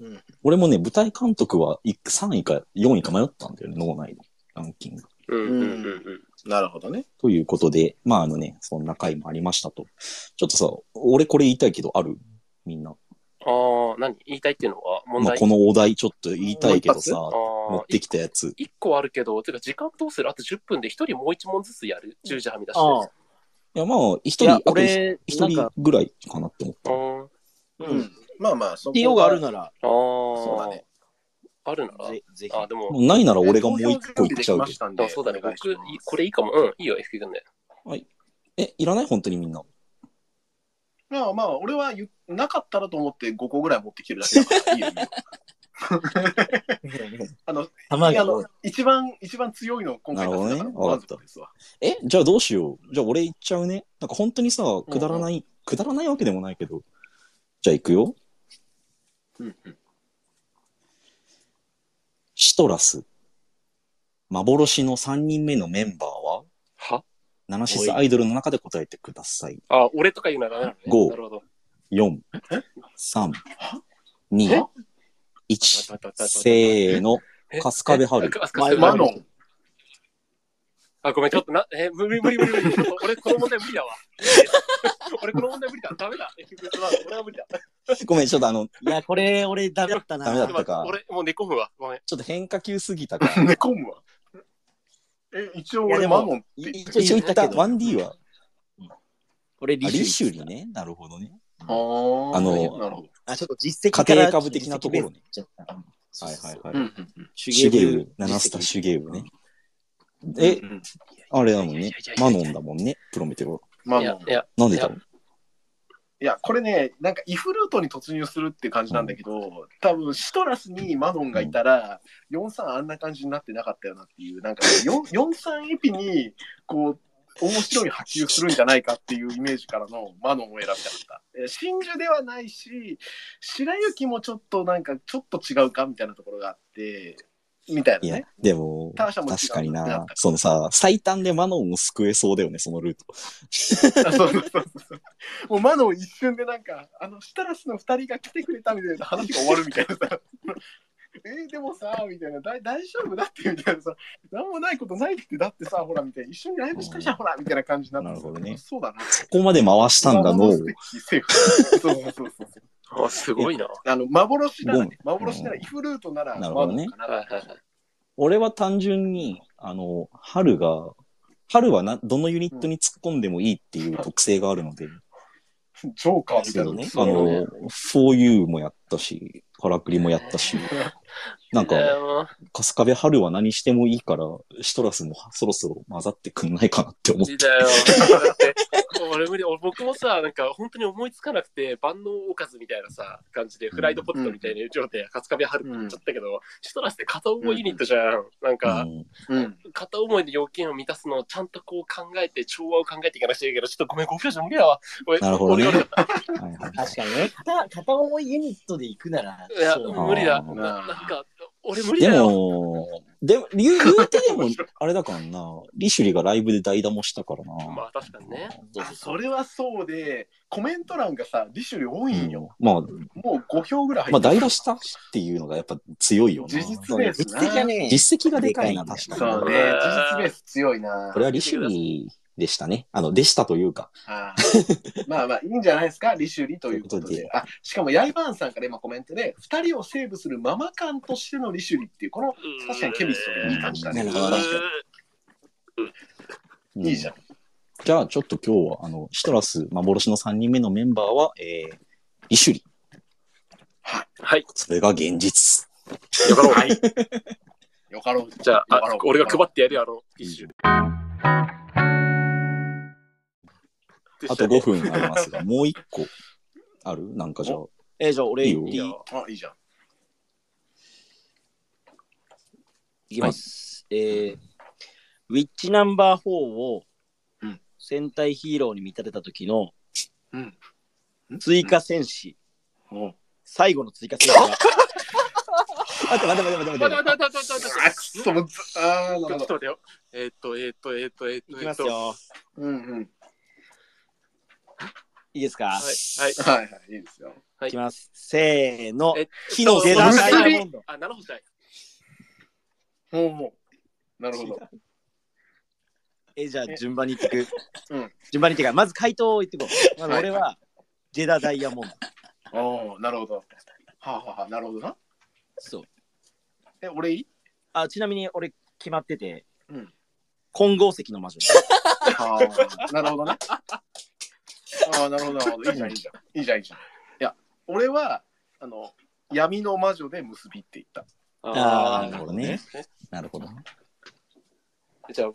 Speaker 1: うん
Speaker 2: 俺もね、舞台監督は3位か4位か迷ったんだよね、脳内のランキング。
Speaker 3: うんうんうんうん。
Speaker 1: なるほどね。
Speaker 2: ということで、まああのね、そんな回もありましたと。ちょっとさ、俺これ言いたいけど、ある？みんな。
Speaker 3: ああ、何？言いたいっていうのは問
Speaker 2: まあ、
Speaker 3: 題
Speaker 2: このお題ちょっと言いたいけどさ、持ってきたやつ。
Speaker 3: 一個あるけど、てか時間どうする？あと10分で一人もう一問ずつやる ?10 時はみ出して。
Speaker 4: ああ。
Speaker 2: いや、まあ、一人、あと
Speaker 4: 俺、
Speaker 2: 一
Speaker 4: なんか、
Speaker 2: 人ぐらいかなって思った。
Speaker 4: うん。
Speaker 1: まあまあ、そこ
Speaker 4: 必要があるなら、
Speaker 3: あ
Speaker 1: そうだね。
Speaker 3: あるなら
Speaker 4: ぜぜひ。
Speaker 3: あ、でも、
Speaker 2: ないなら俺がもう一個言っちゃうけど。
Speaker 3: あそうだね。僕、いこれいいかも。うん、いいよ、FQ 君で。
Speaker 2: え、いらない本当にみんな。
Speaker 1: まあまあ、俺は言なかったらと思って5個ぐらい持ってきてるだけだから、いいよいいよ。[laughs] あの、あの一番、一番強いのを今回出せたから
Speaker 2: なるほどね
Speaker 1: 満足ですわ。
Speaker 2: え、じゃあどうしよう。じゃあ俺言っちゃうね。なんか本当にさ、くだらない、くだらないわけでもないけど。じゃあ行くよ。
Speaker 1: うんうん
Speaker 2: シトラス。幻の3人目のメンバーは？
Speaker 3: は？
Speaker 2: ナナシスアイドルの中で答えてください。
Speaker 3: あ、俺とか言うならダメなのね。
Speaker 2: 五
Speaker 3: なるほど。
Speaker 2: 4、3、2、1、
Speaker 3: 待って待って待って
Speaker 2: せーの。
Speaker 3: え
Speaker 2: 春日部春
Speaker 1: マノン。
Speaker 3: あ、ごめん、ちょっとな、え、無理無理無理無理。俺この問題無理だわ。俺この問題無理だ。ダメだ。俺は無理だ。
Speaker 2: ごめん、ちょっとあの、
Speaker 4: いや、これ、俺、ダメだったな。
Speaker 2: ダメだったか
Speaker 3: 俺、もう寝込むわ。ごめん。
Speaker 2: ちょっと変化球すぎたから。
Speaker 1: 寝込むわ。え、一応俺マノン
Speaker 4: 一応
Speaker 2: 一応言った
Speaker 4: 言ったけど
Speaker 2: 1D は、
Speaker 4: 俺、
Speaker 2: あ
Speaker 4: リシュリ
Speaker 2: ね。なるほどね。
Speaker 1: あ
Speaker 2: の
Speaker 1: なるほど。
Speaker 4: あ、ちょっと実績
Speaker 2: 家庭株的なところ
Speaker 4: に。行っちゃった。
Speaker 2: はいはいはい。
Speaker 1: うんうんう。ん
Speaker 4: 手
Speaker 2: 手芸部、七スタ手芸部ね。え
Speaker 1: う、ん
Speaker 2: あれだもんねマノンだもんね。プロメテオ。
Speaker 1: マノン。
Speaker 2: なんでだ？ろう
Speaker 1: いや、これね、なんかイフルートに突入するって感じなんだけど、多分シトラスにマノンがいたら、4-3あんな感じになってなかったよなっていう、なんか4-3エピに、こう、面白い波及するんじゃないかっていうイメージからのマノンを選びたかった。え真珠ではないし、白雪もちょっとなんかちょっと違うかみたいなところがあって、みたい
Speaker 2: いや
Speaker 1: なね。、
Speaker 2: でも、
Speaker 1: ターシャも違う
Speaker 2: 確かに
Speaker 1: な
Speaker 2: な。そのさ、最短でマノンを救えそうだよね、そのルート。
Speaker 1: あ [laughs] そうそうそうそう。もうマノン一瞬でなんか、あの、シタラスの二人が来てくれたみたいな話が終わるみたいなさ。えーでもさ、みたいな、だい大丈夫だってみたいなさ、なんもないことないって、だってさ、ほら、みたいな、一緒にライブしたじゃん、ほら、みたいな感じになって
Speaker 2: なるほどね。
Speaker 1: そうだな。
Speaker 2: ここまで回したんだの。
Speaker 1: 幻的セーフそうそうそうそう。
Speaker 3: あ、すごいな。
Speaker 1: あの、幻なら、ね、幻なら、イフルートなら、
Speaker 2: なるほどね。
Speaker 1: マノンかな
Speaker 3: はいはいはい。
Speaker 2: 俺は単純に、あの、春が、春はな、どのユニットに突っ込んでもいいっていう特性があるので、
Speaker 1: ジョーカーみたいな。
Speaker 4: ね。
Speaker 2: あの、4U もやったし、カラクリもやったし、[laughs] なんか春日部春は何してもいいから、シトラスもそろそろ混ざってくんないかなって思って。
Speaker 3: だよ。だって、俺無理、俺僕もさ、なんか本当に思いつかなくて、万能おかずみたいなさ、感じで、フライドポテトみたいな状態で、カツカビ春って言っちゃったけど、シトラスって片思いユニットじゃん。なんか。片思いで要件を満たすのをちゃんとこう考えて、調和を考えていかなくちゃいけないけど、ちょっとごめん、5秒じゃ無理だわ。俺
Speaker 2: なるほどね
Speaker 4: 確かにね、片片思いユニットで行くなら、
Speaker 3: いや、
Speaker 4: そう
Speaker 3: 無理だ。ななんか、俺無理
Speaker 2: で
Speaker 3: だよ。
Speaker 2: も、でも、言う言うてでも、[laughs] あれだからな、リシュリがライブで代打もしたからな。
Speaker 3: まあ確かにね。
Speaker 4: そう
Speaker 1: あそれはそうで、コメント欄がさ、リシュリ多いんよ。
Speaker 2: まあ、
Speaker 1: もう5票ぐらい入
Speaker 2: まあ、
Speaker 1: ってる
Speaker 2: 代打したっていうのがやっぱ強いよな。
Speaker 1: 事実ベース
Speaker 4: 実績がね、
Speaker 2: 実績がでかいな、確かに。
Speaker 1: そうね、事実ベース強いな。
Speaker 2: これはリシュリでしたね。あの、でしたというか。
Speaker 1: あーまあまあ、いいんじゃないですか、リシュリということ
Speaker 2: という
Speaker 1: で。あ、しかも、ヤイバーンさんから今コメントで、2人をセーブするママ感としてのリシュリっていう、この、確かにケミストリーいい感じだね。いいじゃん。
Speaker 2: じゃあ、ちょっと今日は、あの、シトラス幻の3人目のメンバーは、えー、リシュリ。
Speaker 3: はい。
Speaker 2: それが現実。
Speaker 3: よかろう。
Speaker 1: はい。[laughs] よかろう。
Speaker 3: じゃあ、俺が配ってやるよ、あの、一種。
Speaker 2: あと5分ありますが、もう1個ある？なんかじゃあ。
Speaker 4: えーじゃあ俺
Speaker 2: いいよ
Speaker 4: 言っていい。
Speaker 1: あ、いいじゃん。
Speaker 4: いきます。えー、ウィッチナンバー4を
Speaker 1: うん
Speaker 4: 戦隊ヒーローに見立てた時の
Speaker 1: うん。
Speaker 4: 追加戦士、
Speaker 1: お
Speaker 4: 最後の追加戦士は、[laughs] 待って待って待って待って
Speaker 3: 待
Speaker 4: 待って
Speaker 3: って待って待って待って
Speaker 1: あ、くそ、もうず、あー、なるほど。
Speaker 3: ちょっと待ってよ。えーっと、えーっと、えーっと、えーっと、
Speaker 4: いきます
Speaker 3: えーっ
Speaker 4: よ。
Speaker 1: うんうん。
Speaker 4: いいですか、
Speaker 3: と。はい。
Speaker 1: はいはい、いいですよ。
Speaker 3: はい
Speaker 4: いきます。せーの。
Speaker 3: え
Speaker 4: 火の下ダイヤモンド。
Speaker 3: あ。
Speaker 1: ほうほう。なるほど。
Speaker 4: え、じゃあ順番に言ってく。[laughs]
Speaker 1: うん
Speaker 4: 順番に言ってく。まず回答を言ってこう。まず俺は、ジェダダイヤモンド。
Speaker 1: おおなるほど。はあ、はあはあ、なるほどな。
Speaker 4: そう。
Speaker 1: え、俺いい？
Speaker 4: あ、ちなみに俺決まってて、
Speaker 1: うん
Speaker 4: 金剛石の魔女。[laughs]
Speaker 1: ああ、なるほどね。ああ、なるほど、なるほど。いいじゃん、いいじゃん。いいじゃん、いいじゃん。いや、俺は、あの、闇の魔女で結びって言った。
Speaker 4: あー
Speaker 2: なるほどね。なるほど。
Speaker 3: じゃあ、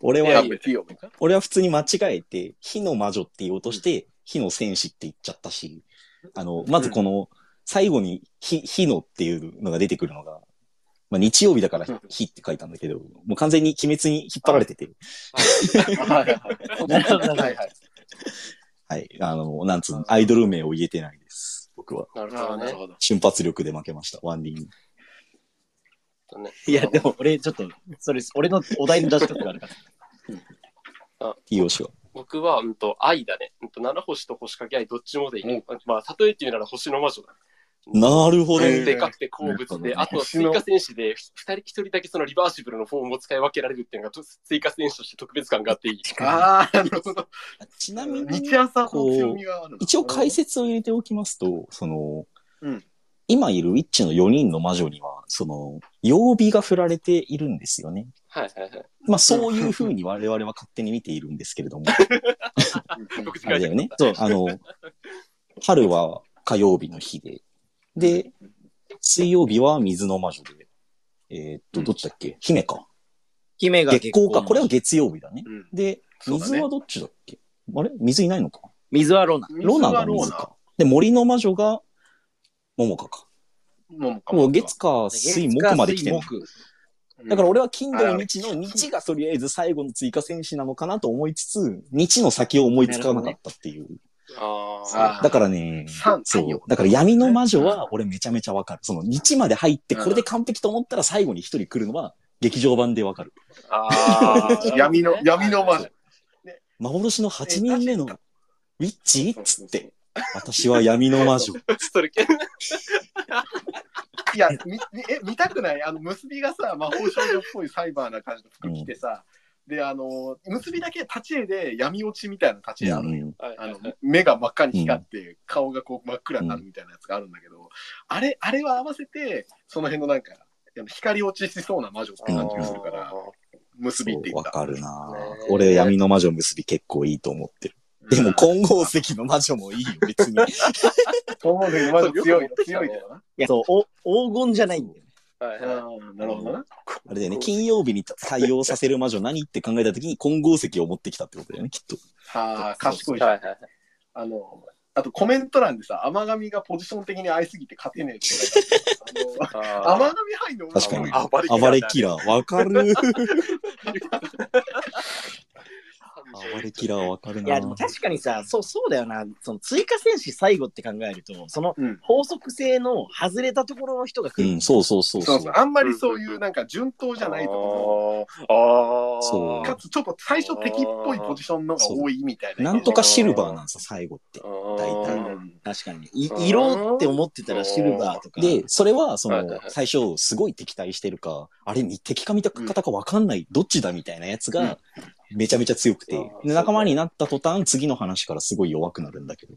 Speaker 2: 俺は
Speaker 1: いや、、いいよ。
Speaker 2: 俺は普通に間違えて、火の魔女って言おうとして、火の戦士って言っちゃったし、あの、まずこの、最後に火、火のっていうのが出てくるのが、まあ日曜日だから
Speaker 1: うん
Speaker 2: 火って書いたんだけど、もう完全に鬼滅に引っ張られてて、
Speaker 1: はいはいはい。はい
Speaker 2: あの、なんつうの、アイドル名を言えてないです。僕は。
Speaker 3: なるほどね
Speaker 1: なる。ほど。
Speaker 2: 瞬発力で負けました、ワンディに。
Speaker 4: いや、でも俺ちょっと、それ、俺のお題の出し方があるから。
Speaker 2: いいよしは。
Speaker 3: 僕は、うんと、愛だね。うんと、七星と星かけ愛、どっちもでいい。
Speaker 1: うん
Speaker 3: まあ、例えて言うなら星の魔女だ。
Speaker 2: なるほど。
Speaker 1: えー
Speaker 3: でかくて好物で、
Speaker 2: な
Speaker 3: あと追加戦士で、二人一人だけそのリバーシブルのフォームを使い分けられるっていうのがと追加戦士として特別感があっていい。
Speaker 1: ああ、なるほど。
Speaker 2: ちなみに、
Speaker 1: 日朝の強みがあるの
Speaker 2: 一応解説を入れておきますと、その、
Speaker 1: うん
Speaker 2: 今いるウィッチの4人の魔女には、その、曜日が振られているんですよね。
Speaker 3: はいはいはい。
Speaker 2: まあそういう風に我々は勝手に見ているんですけれども。[laughs]
Speaker 3: 僕
Speaker 2: あれだよね。
Speaker 4: そう
Speaker 2: あの、春は火曜日の日で、で、水曜日は水の魔女で、えーっと、どっちだっけ？姫か。
Speaker 4: 姫が
Speaker 2: 月光か。これは月曜日だね。
Speaker 1: うん
Speaker 2: で、水はどっちだっけ？あれ？水いないのか？
Speaker 4: 水はロナ。
Speaker 2: ロナが水か。で、森の魔女が、桃香か。
Speaker 1: もう
Speaker 2: もう月か水木まで来てる。だから俺は金土日の日がとりあえず最後の追加戦士なのかなと思いつつ、日の先を思いつかなかったっていう。
Speaker 3: あ
Speaker 2: だからね、
Speaker 1: 三
Speaker 2: そう。だから闇の魔女は俺めちゃめちゃわかる。その日まで入ってこれで完璧と思ったら最後に一人来るのは劇場版でわかる。
Speaker 3: あ。ああ。
Speaker 1: 闇の、闇の魔女。
Speaker 2: 幻の8人目のウィッチ？っつって、私は闇の魔女。
Speaker 3: それ、
Speaker 1: いや、み、みえ、見たくない？あの、結びがさ、魔法少女っぽいサイバーな感じの服着てさ、で、あの、結びだけ立ち絵で闇落ちみたいな立ち絵あるのよ。
Speaker 3: はいはい
Speaker 1: あの、目が真っ赤に光って、顔がこう真っ暗になるみたいなやつがあるんだけど、あれ、あれは合わせて、その辺のなんか、光落ちしそうな魔女って感じがするから、結びって
Speaker 2: そうわ
Speaker 1: 言った。
Speaker 2: かるな
Speaker 3: ね
Speaker 2: 俺闇の魔女結び結構いいと思ってる。でも金剛石の魔女もいいよ、別に。
Speaker 1: そう思うけど、魔女強い
Speaker 3: よ
Speaker 1: 強いけどな。
Speaker 4: いや、そう、お黄金じゃないんだよね。
Speaker 3: はい
Speaker 1: なるほどな。
Speaker 2: あれだよね、金曜日に対応させる魔女何って考えた時に金剛石を持ってきたってことだよね、きっと。
Speaker 1: はあ、賢いじゃん。
Speaker 3: はいはいはい。
Speaker 1: あの、あとコメント欄でさ、甘神がポジション的に合いすぎて勝てねえって書いてあるあの、甘
Speaker 3: あ
Speaker 1: 神入んの
Speaker 2: 確かに
Speaker 3: あ暴れキラー
Speaker 2: 暴れキラー、わかる。[laughs] 暴れキラーわかる
Speaker 4: いや、でも
Speaker 2: な
Speaker 4: 確かにさ、そう、そうだよな。その追加戦士最後って考えると、その
Speaker 1: うん
Speaker 4: 法則性の外れたところの人が来る。
Speaker 2: うん、そうそうそうそうう。
Speaker 1: そそう、あんまりそういうなんか順当じゃないとこ
Speaker 3: ああ。
Speaker 2: そう
Speaker 1: ろ、かつちょっと最初敵っぽいポジションのが多いみたいな。
Speaker 2: なんとかシルバーなんさ、最後って。
Speaker 3: 大
Speaker 2: 大体
Speaker 1: うん
Speaker 4: 確かに。い色って思ってたらシルバーとか。
Speaker 2: で、それは、その
Speaker 3: はいはいは、い
Speaker 2: 最初、すごい敵対してるか、あれ、敵か味方かわかんない、どっちだみたいなやつが、めちゃめちゃ強くて
Speaker 3: うん、
Speaker 2: で仲間になった途端、次の話からすごい弱くなるんだけど。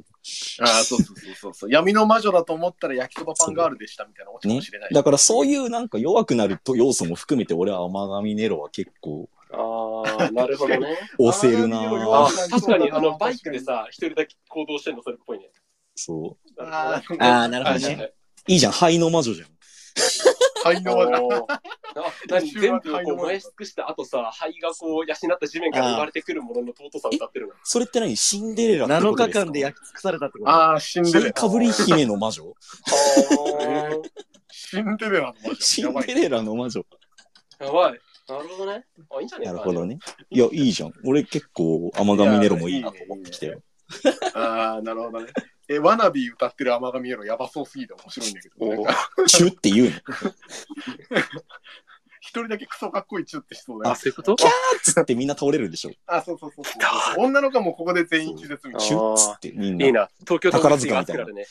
Speaker 1: ああ、そうそうそうそうそう。闇の魔女だと思ったら焼きそばパンガールでしたみたいなオチか
Speaker 2: ね
Speaker 1: もしれない。。
Speaker 2: だからそういうなんか弱くなると要素も含めて、俺は甘神ネロは結構
Speaker 3: ああ、なるほどね。[laughs]
Speaker 2: 押せるな。
Speaker 3: 確かに、あの、[laughs] バイクでさ、一人だけ行動してんの、それっぽいね。
Speaker 2: そう。
Speaker 1: あー
Speaker 4: あーなるほどね
Speaker 3: いい
Speaker 2: じゃん、灰の魔女じゃん。
Speaker 1: 灰の魔女。
Speaker 3: 何全部こう燃え尽くした後さ、灰がこう養った地面から生まれてくるものの尊さを歌ってるの。
Speaker 2: それって何？シンデレラってこ
Speaker 4: 7
Speaker 2: とですか？
Speaker 4: 日間で焼き尽くされたってこと
Speaker 1: ああ、シンデレラ。
Speaker 2: かぶり姫の魔女
Speaker 3: は
Speaker 1: シンデレラの魔女。
Speaker 2: シ
Speaker 1: やばい
Speaker 2: ンデレラの魔女。
Speaker 3: あ。やばい。なるほどね。あ、いいんじゃねえか。
Speaker 2: なるほどね。いや、いいじゃん。俺結構甘神ネロもいいなと思ってきたよ。
Speaker 1: ああ、なるほどね。え、ワナビー歌ってる甘神エロやばそうすぎて面白いんだけど、
Speaker 2: チュって言うの？[laughs]
Speaker 1: 一人だけクソかっこいいチュってしそうだ
Speaker 3: あ、
Speaker 1: よ。
Speaker 3: そういうこと？
Speaker 2: つってみんな倒れるでしょ？
Speaker 1: あ、そうそうそうそう。女の子もここで全員気絶みたい
Speaker 2: チュッつってみんな。
Speaker 3: いいな。東京
Speaker 2: 宝塚みたいな
Speaker 3: ね。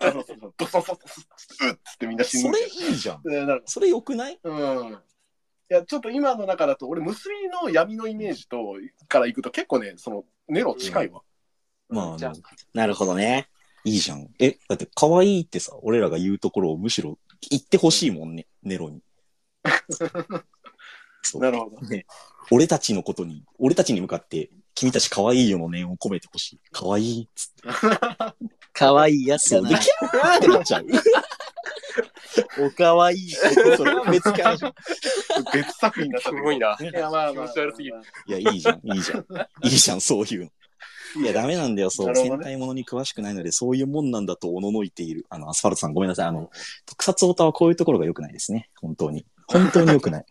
Speaker 1: な。そうそうそう。ドソソソソうっつってみんな死ぬ
Speaker 2: それいいじゃん。
Speaker 1: えーなる
Speaker 2: それ良くない？
Speaker 1: うん。いや、ちょっと今の中だと、俺、結びの闇のイメージと、からいくと結構ね、その、ネロ近いわ。
Speaker 2: まあ、
Speaker 3: じゃあ
Speaker 4: なるほどね。
Speaker 2: いいじゃん。え、だって可愛いってさ、俺らが言うところをむしろ言ってほしいもんね、ネロに。[laughs]
Speaker 1: なるほど。
Speaker 2: ね、俺たちのことに、俺たちに向かって、君たち可愛いよの念を込めてほしい。可愛いっつって。
Speaker 4: かわいいやつ
Speaker 2: そう、
Speaker 4: だな
Speaker 2: で、。キャーってなっちゃう。
Speaker 4: おかわいい。
Speaker 2: それは別かじゃん。
Speaker 1: 別作品になった
Speaker 3: すごいな。
Speaker 1: いや、まあまあ。
Speaker 3: 気持ち悪すぎる
Speaker 2: いや、いいじゃん、いいじゃん。いいじゃん、そういうの。いや、ダメなんだよ、そう。
Speaker 1: ね
Speaker 2: 戦隊ものに詳しくないので、そういうもんなんだとおののいている。あの、アスファルトさんごめんなさい。あの、特撮オタはこういうところが良くないですね。本当に。本当に良くない。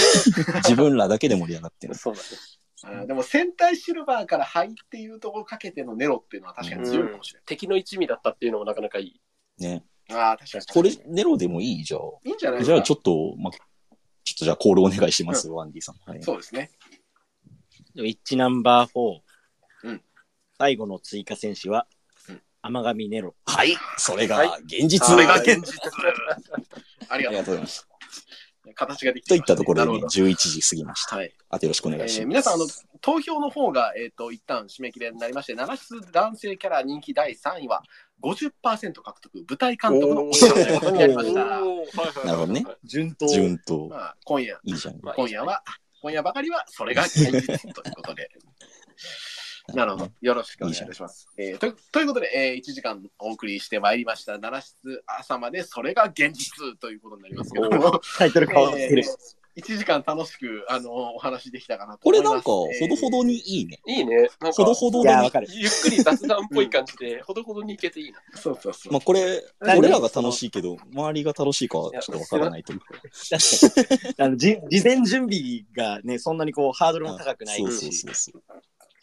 Speaker 2: [laughs] 自分らだけで盛り上がってる。
Speaker 3: そうだね。
Speaker 1: でも戦隊シルバーから灰っていうところかけてのネロっていうのは確かに強いかもしれ
Speaker 3: 敵の一味だったっていうのもなかなかいい。
Speaker 2: ね。
Speaker 1: ない。ああ、確かに。
Speaker 2: これ、ネロでもいい？じゃあ。
Speaker 1: いいんじゃない
Speaker 2: じゃあちょっと、ま、ちょっとじゃあコールお願いします、ワンディさん。はい。
Speaker 1: そうですね。
Speaker 4: ウィッチナンバー4。
Speaker 1: うん
Speaker 4: 最後の追加戦士は
Speaker 1: うん、
Speaker 4: 甘神ネロ。
Speaker 2: はい。それ
Speaker 3: はい
Speaker 2: が現実。
Speaker 1: それが現実。あり
Speaker 2: あり
Speaker 1: がとうございま。
Speaker 2: がとうございますす。
Speaker 1: 形ができ
Speaker 2: といっ
Speaker 1: た
Speaker 2: たところでね、
Speaker 1: なるほ
Speaker 2: 11時過ぎました。
Speaker 1: どはい。
Speaker 2: あとよろしくお願いします。
Speaker 1: えー皆さん、あの、投票の方が、えっ、と、一旦締め切りになりまして、7室男性キャラ人気第3位は50%獲得、舞台監督のお仕事ということになりました。
Speaker 2: なるほどね。
Speaker 4: 順当。
Speaker 2: 順当。
Speaker 1: まあ、今夜、
Speaker 2: いいじゃん。
Speaker 3: まあ
Speaker 1: 今夜は、今夜ばかりは、それが現実ということで。なるほど。よろしくお願いいたします。えーとということで、えー、1時間お送りしてまいりました。7室朝まで、それが現実ということになりますけども、
Speaker 4: タイトル変わってる。
Speaker 1: 1時間楽しく、あのお話できたかなと
Speaker 2: これ
Speaker 1: 思います。
Speaker 2: なんか、ほどほどにいいね。
Speaker 3: いいね。なんか
Speaker 2: ほど、ほど
Speaker 4: いや、わ
Speaker 2: に。
Speaker 4: かる。
Speaker 3: ゆっくり雑談っぽい感じで、ほどほどにいけていいな。
Speaker 1: えーそうそうそう。
Speaker 2: まあこれ、
Speaker 4: 何
Speaker 2: 俺らが楽しいけど、周りが楽しいかはちょっとわからないと思う。[laughs]
Speaker 4: 確かに。あの、じ事前準備がね、そんなにこう、ハードルも高くない
Speaker 2: そうそう
Speaker 4: し。
Speaker 2: そうそう。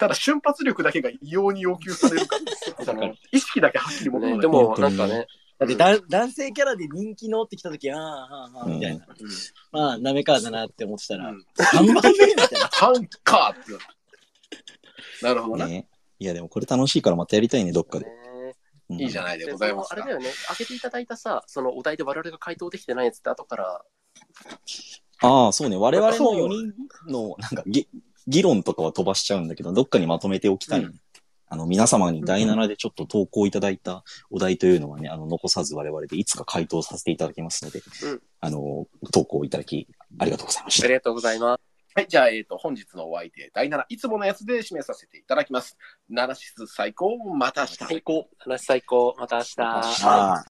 Speaker 1: ただ瞬発力だけが異様に要求されるから、その意識だけはっきり求めない。
Speaker 3: ねでも、なんかね、
Speaker 4: だってだ、男性キャラで人気のってきたとき、ああ、ああ、ああ、みたいな。まあ、なめかだなって思ってたら、
Speaker 1: うん
Speaker 4: 3番目みたいな。
Speaker 1: ハンカーってなるほどな。
Speaker 2: ね。いやでもこれ楽しいからまたやりたいね、どっかで。
Speaker 3: ね
Speaker 2: うん
Speaker 1: いいじゃないでございますか
Speaker 3: あれだ。よね、開けていただいたさ、そのお題で我々が回答できてないやつって後から、
Speaker 2: ああ、そうね。我々の
Speaker 1: そう
Speaker 2: 4人の、なんか、ぎ議論とかは飛ばしちゃうんだけど、どっかにまとめておきたいね。
Speaker 1: うん
Speaker 2: あの、皆様に第7でちょっと投稿いただいたお題というのはね、あの、残さず我々でいつか回答させていただきますので、
Speaker 3: うん
Speaker 2: あの、投稿いただき、ありがとうございました。
Speaker 3: ありがとうございます。
Speaker 1: はい、じゃあ、えっ、と、本日のお相手、第7、いつものやつで締めさせていただきます。7室最高、また明日。
Speaker 3: 最高。話最高。また明日。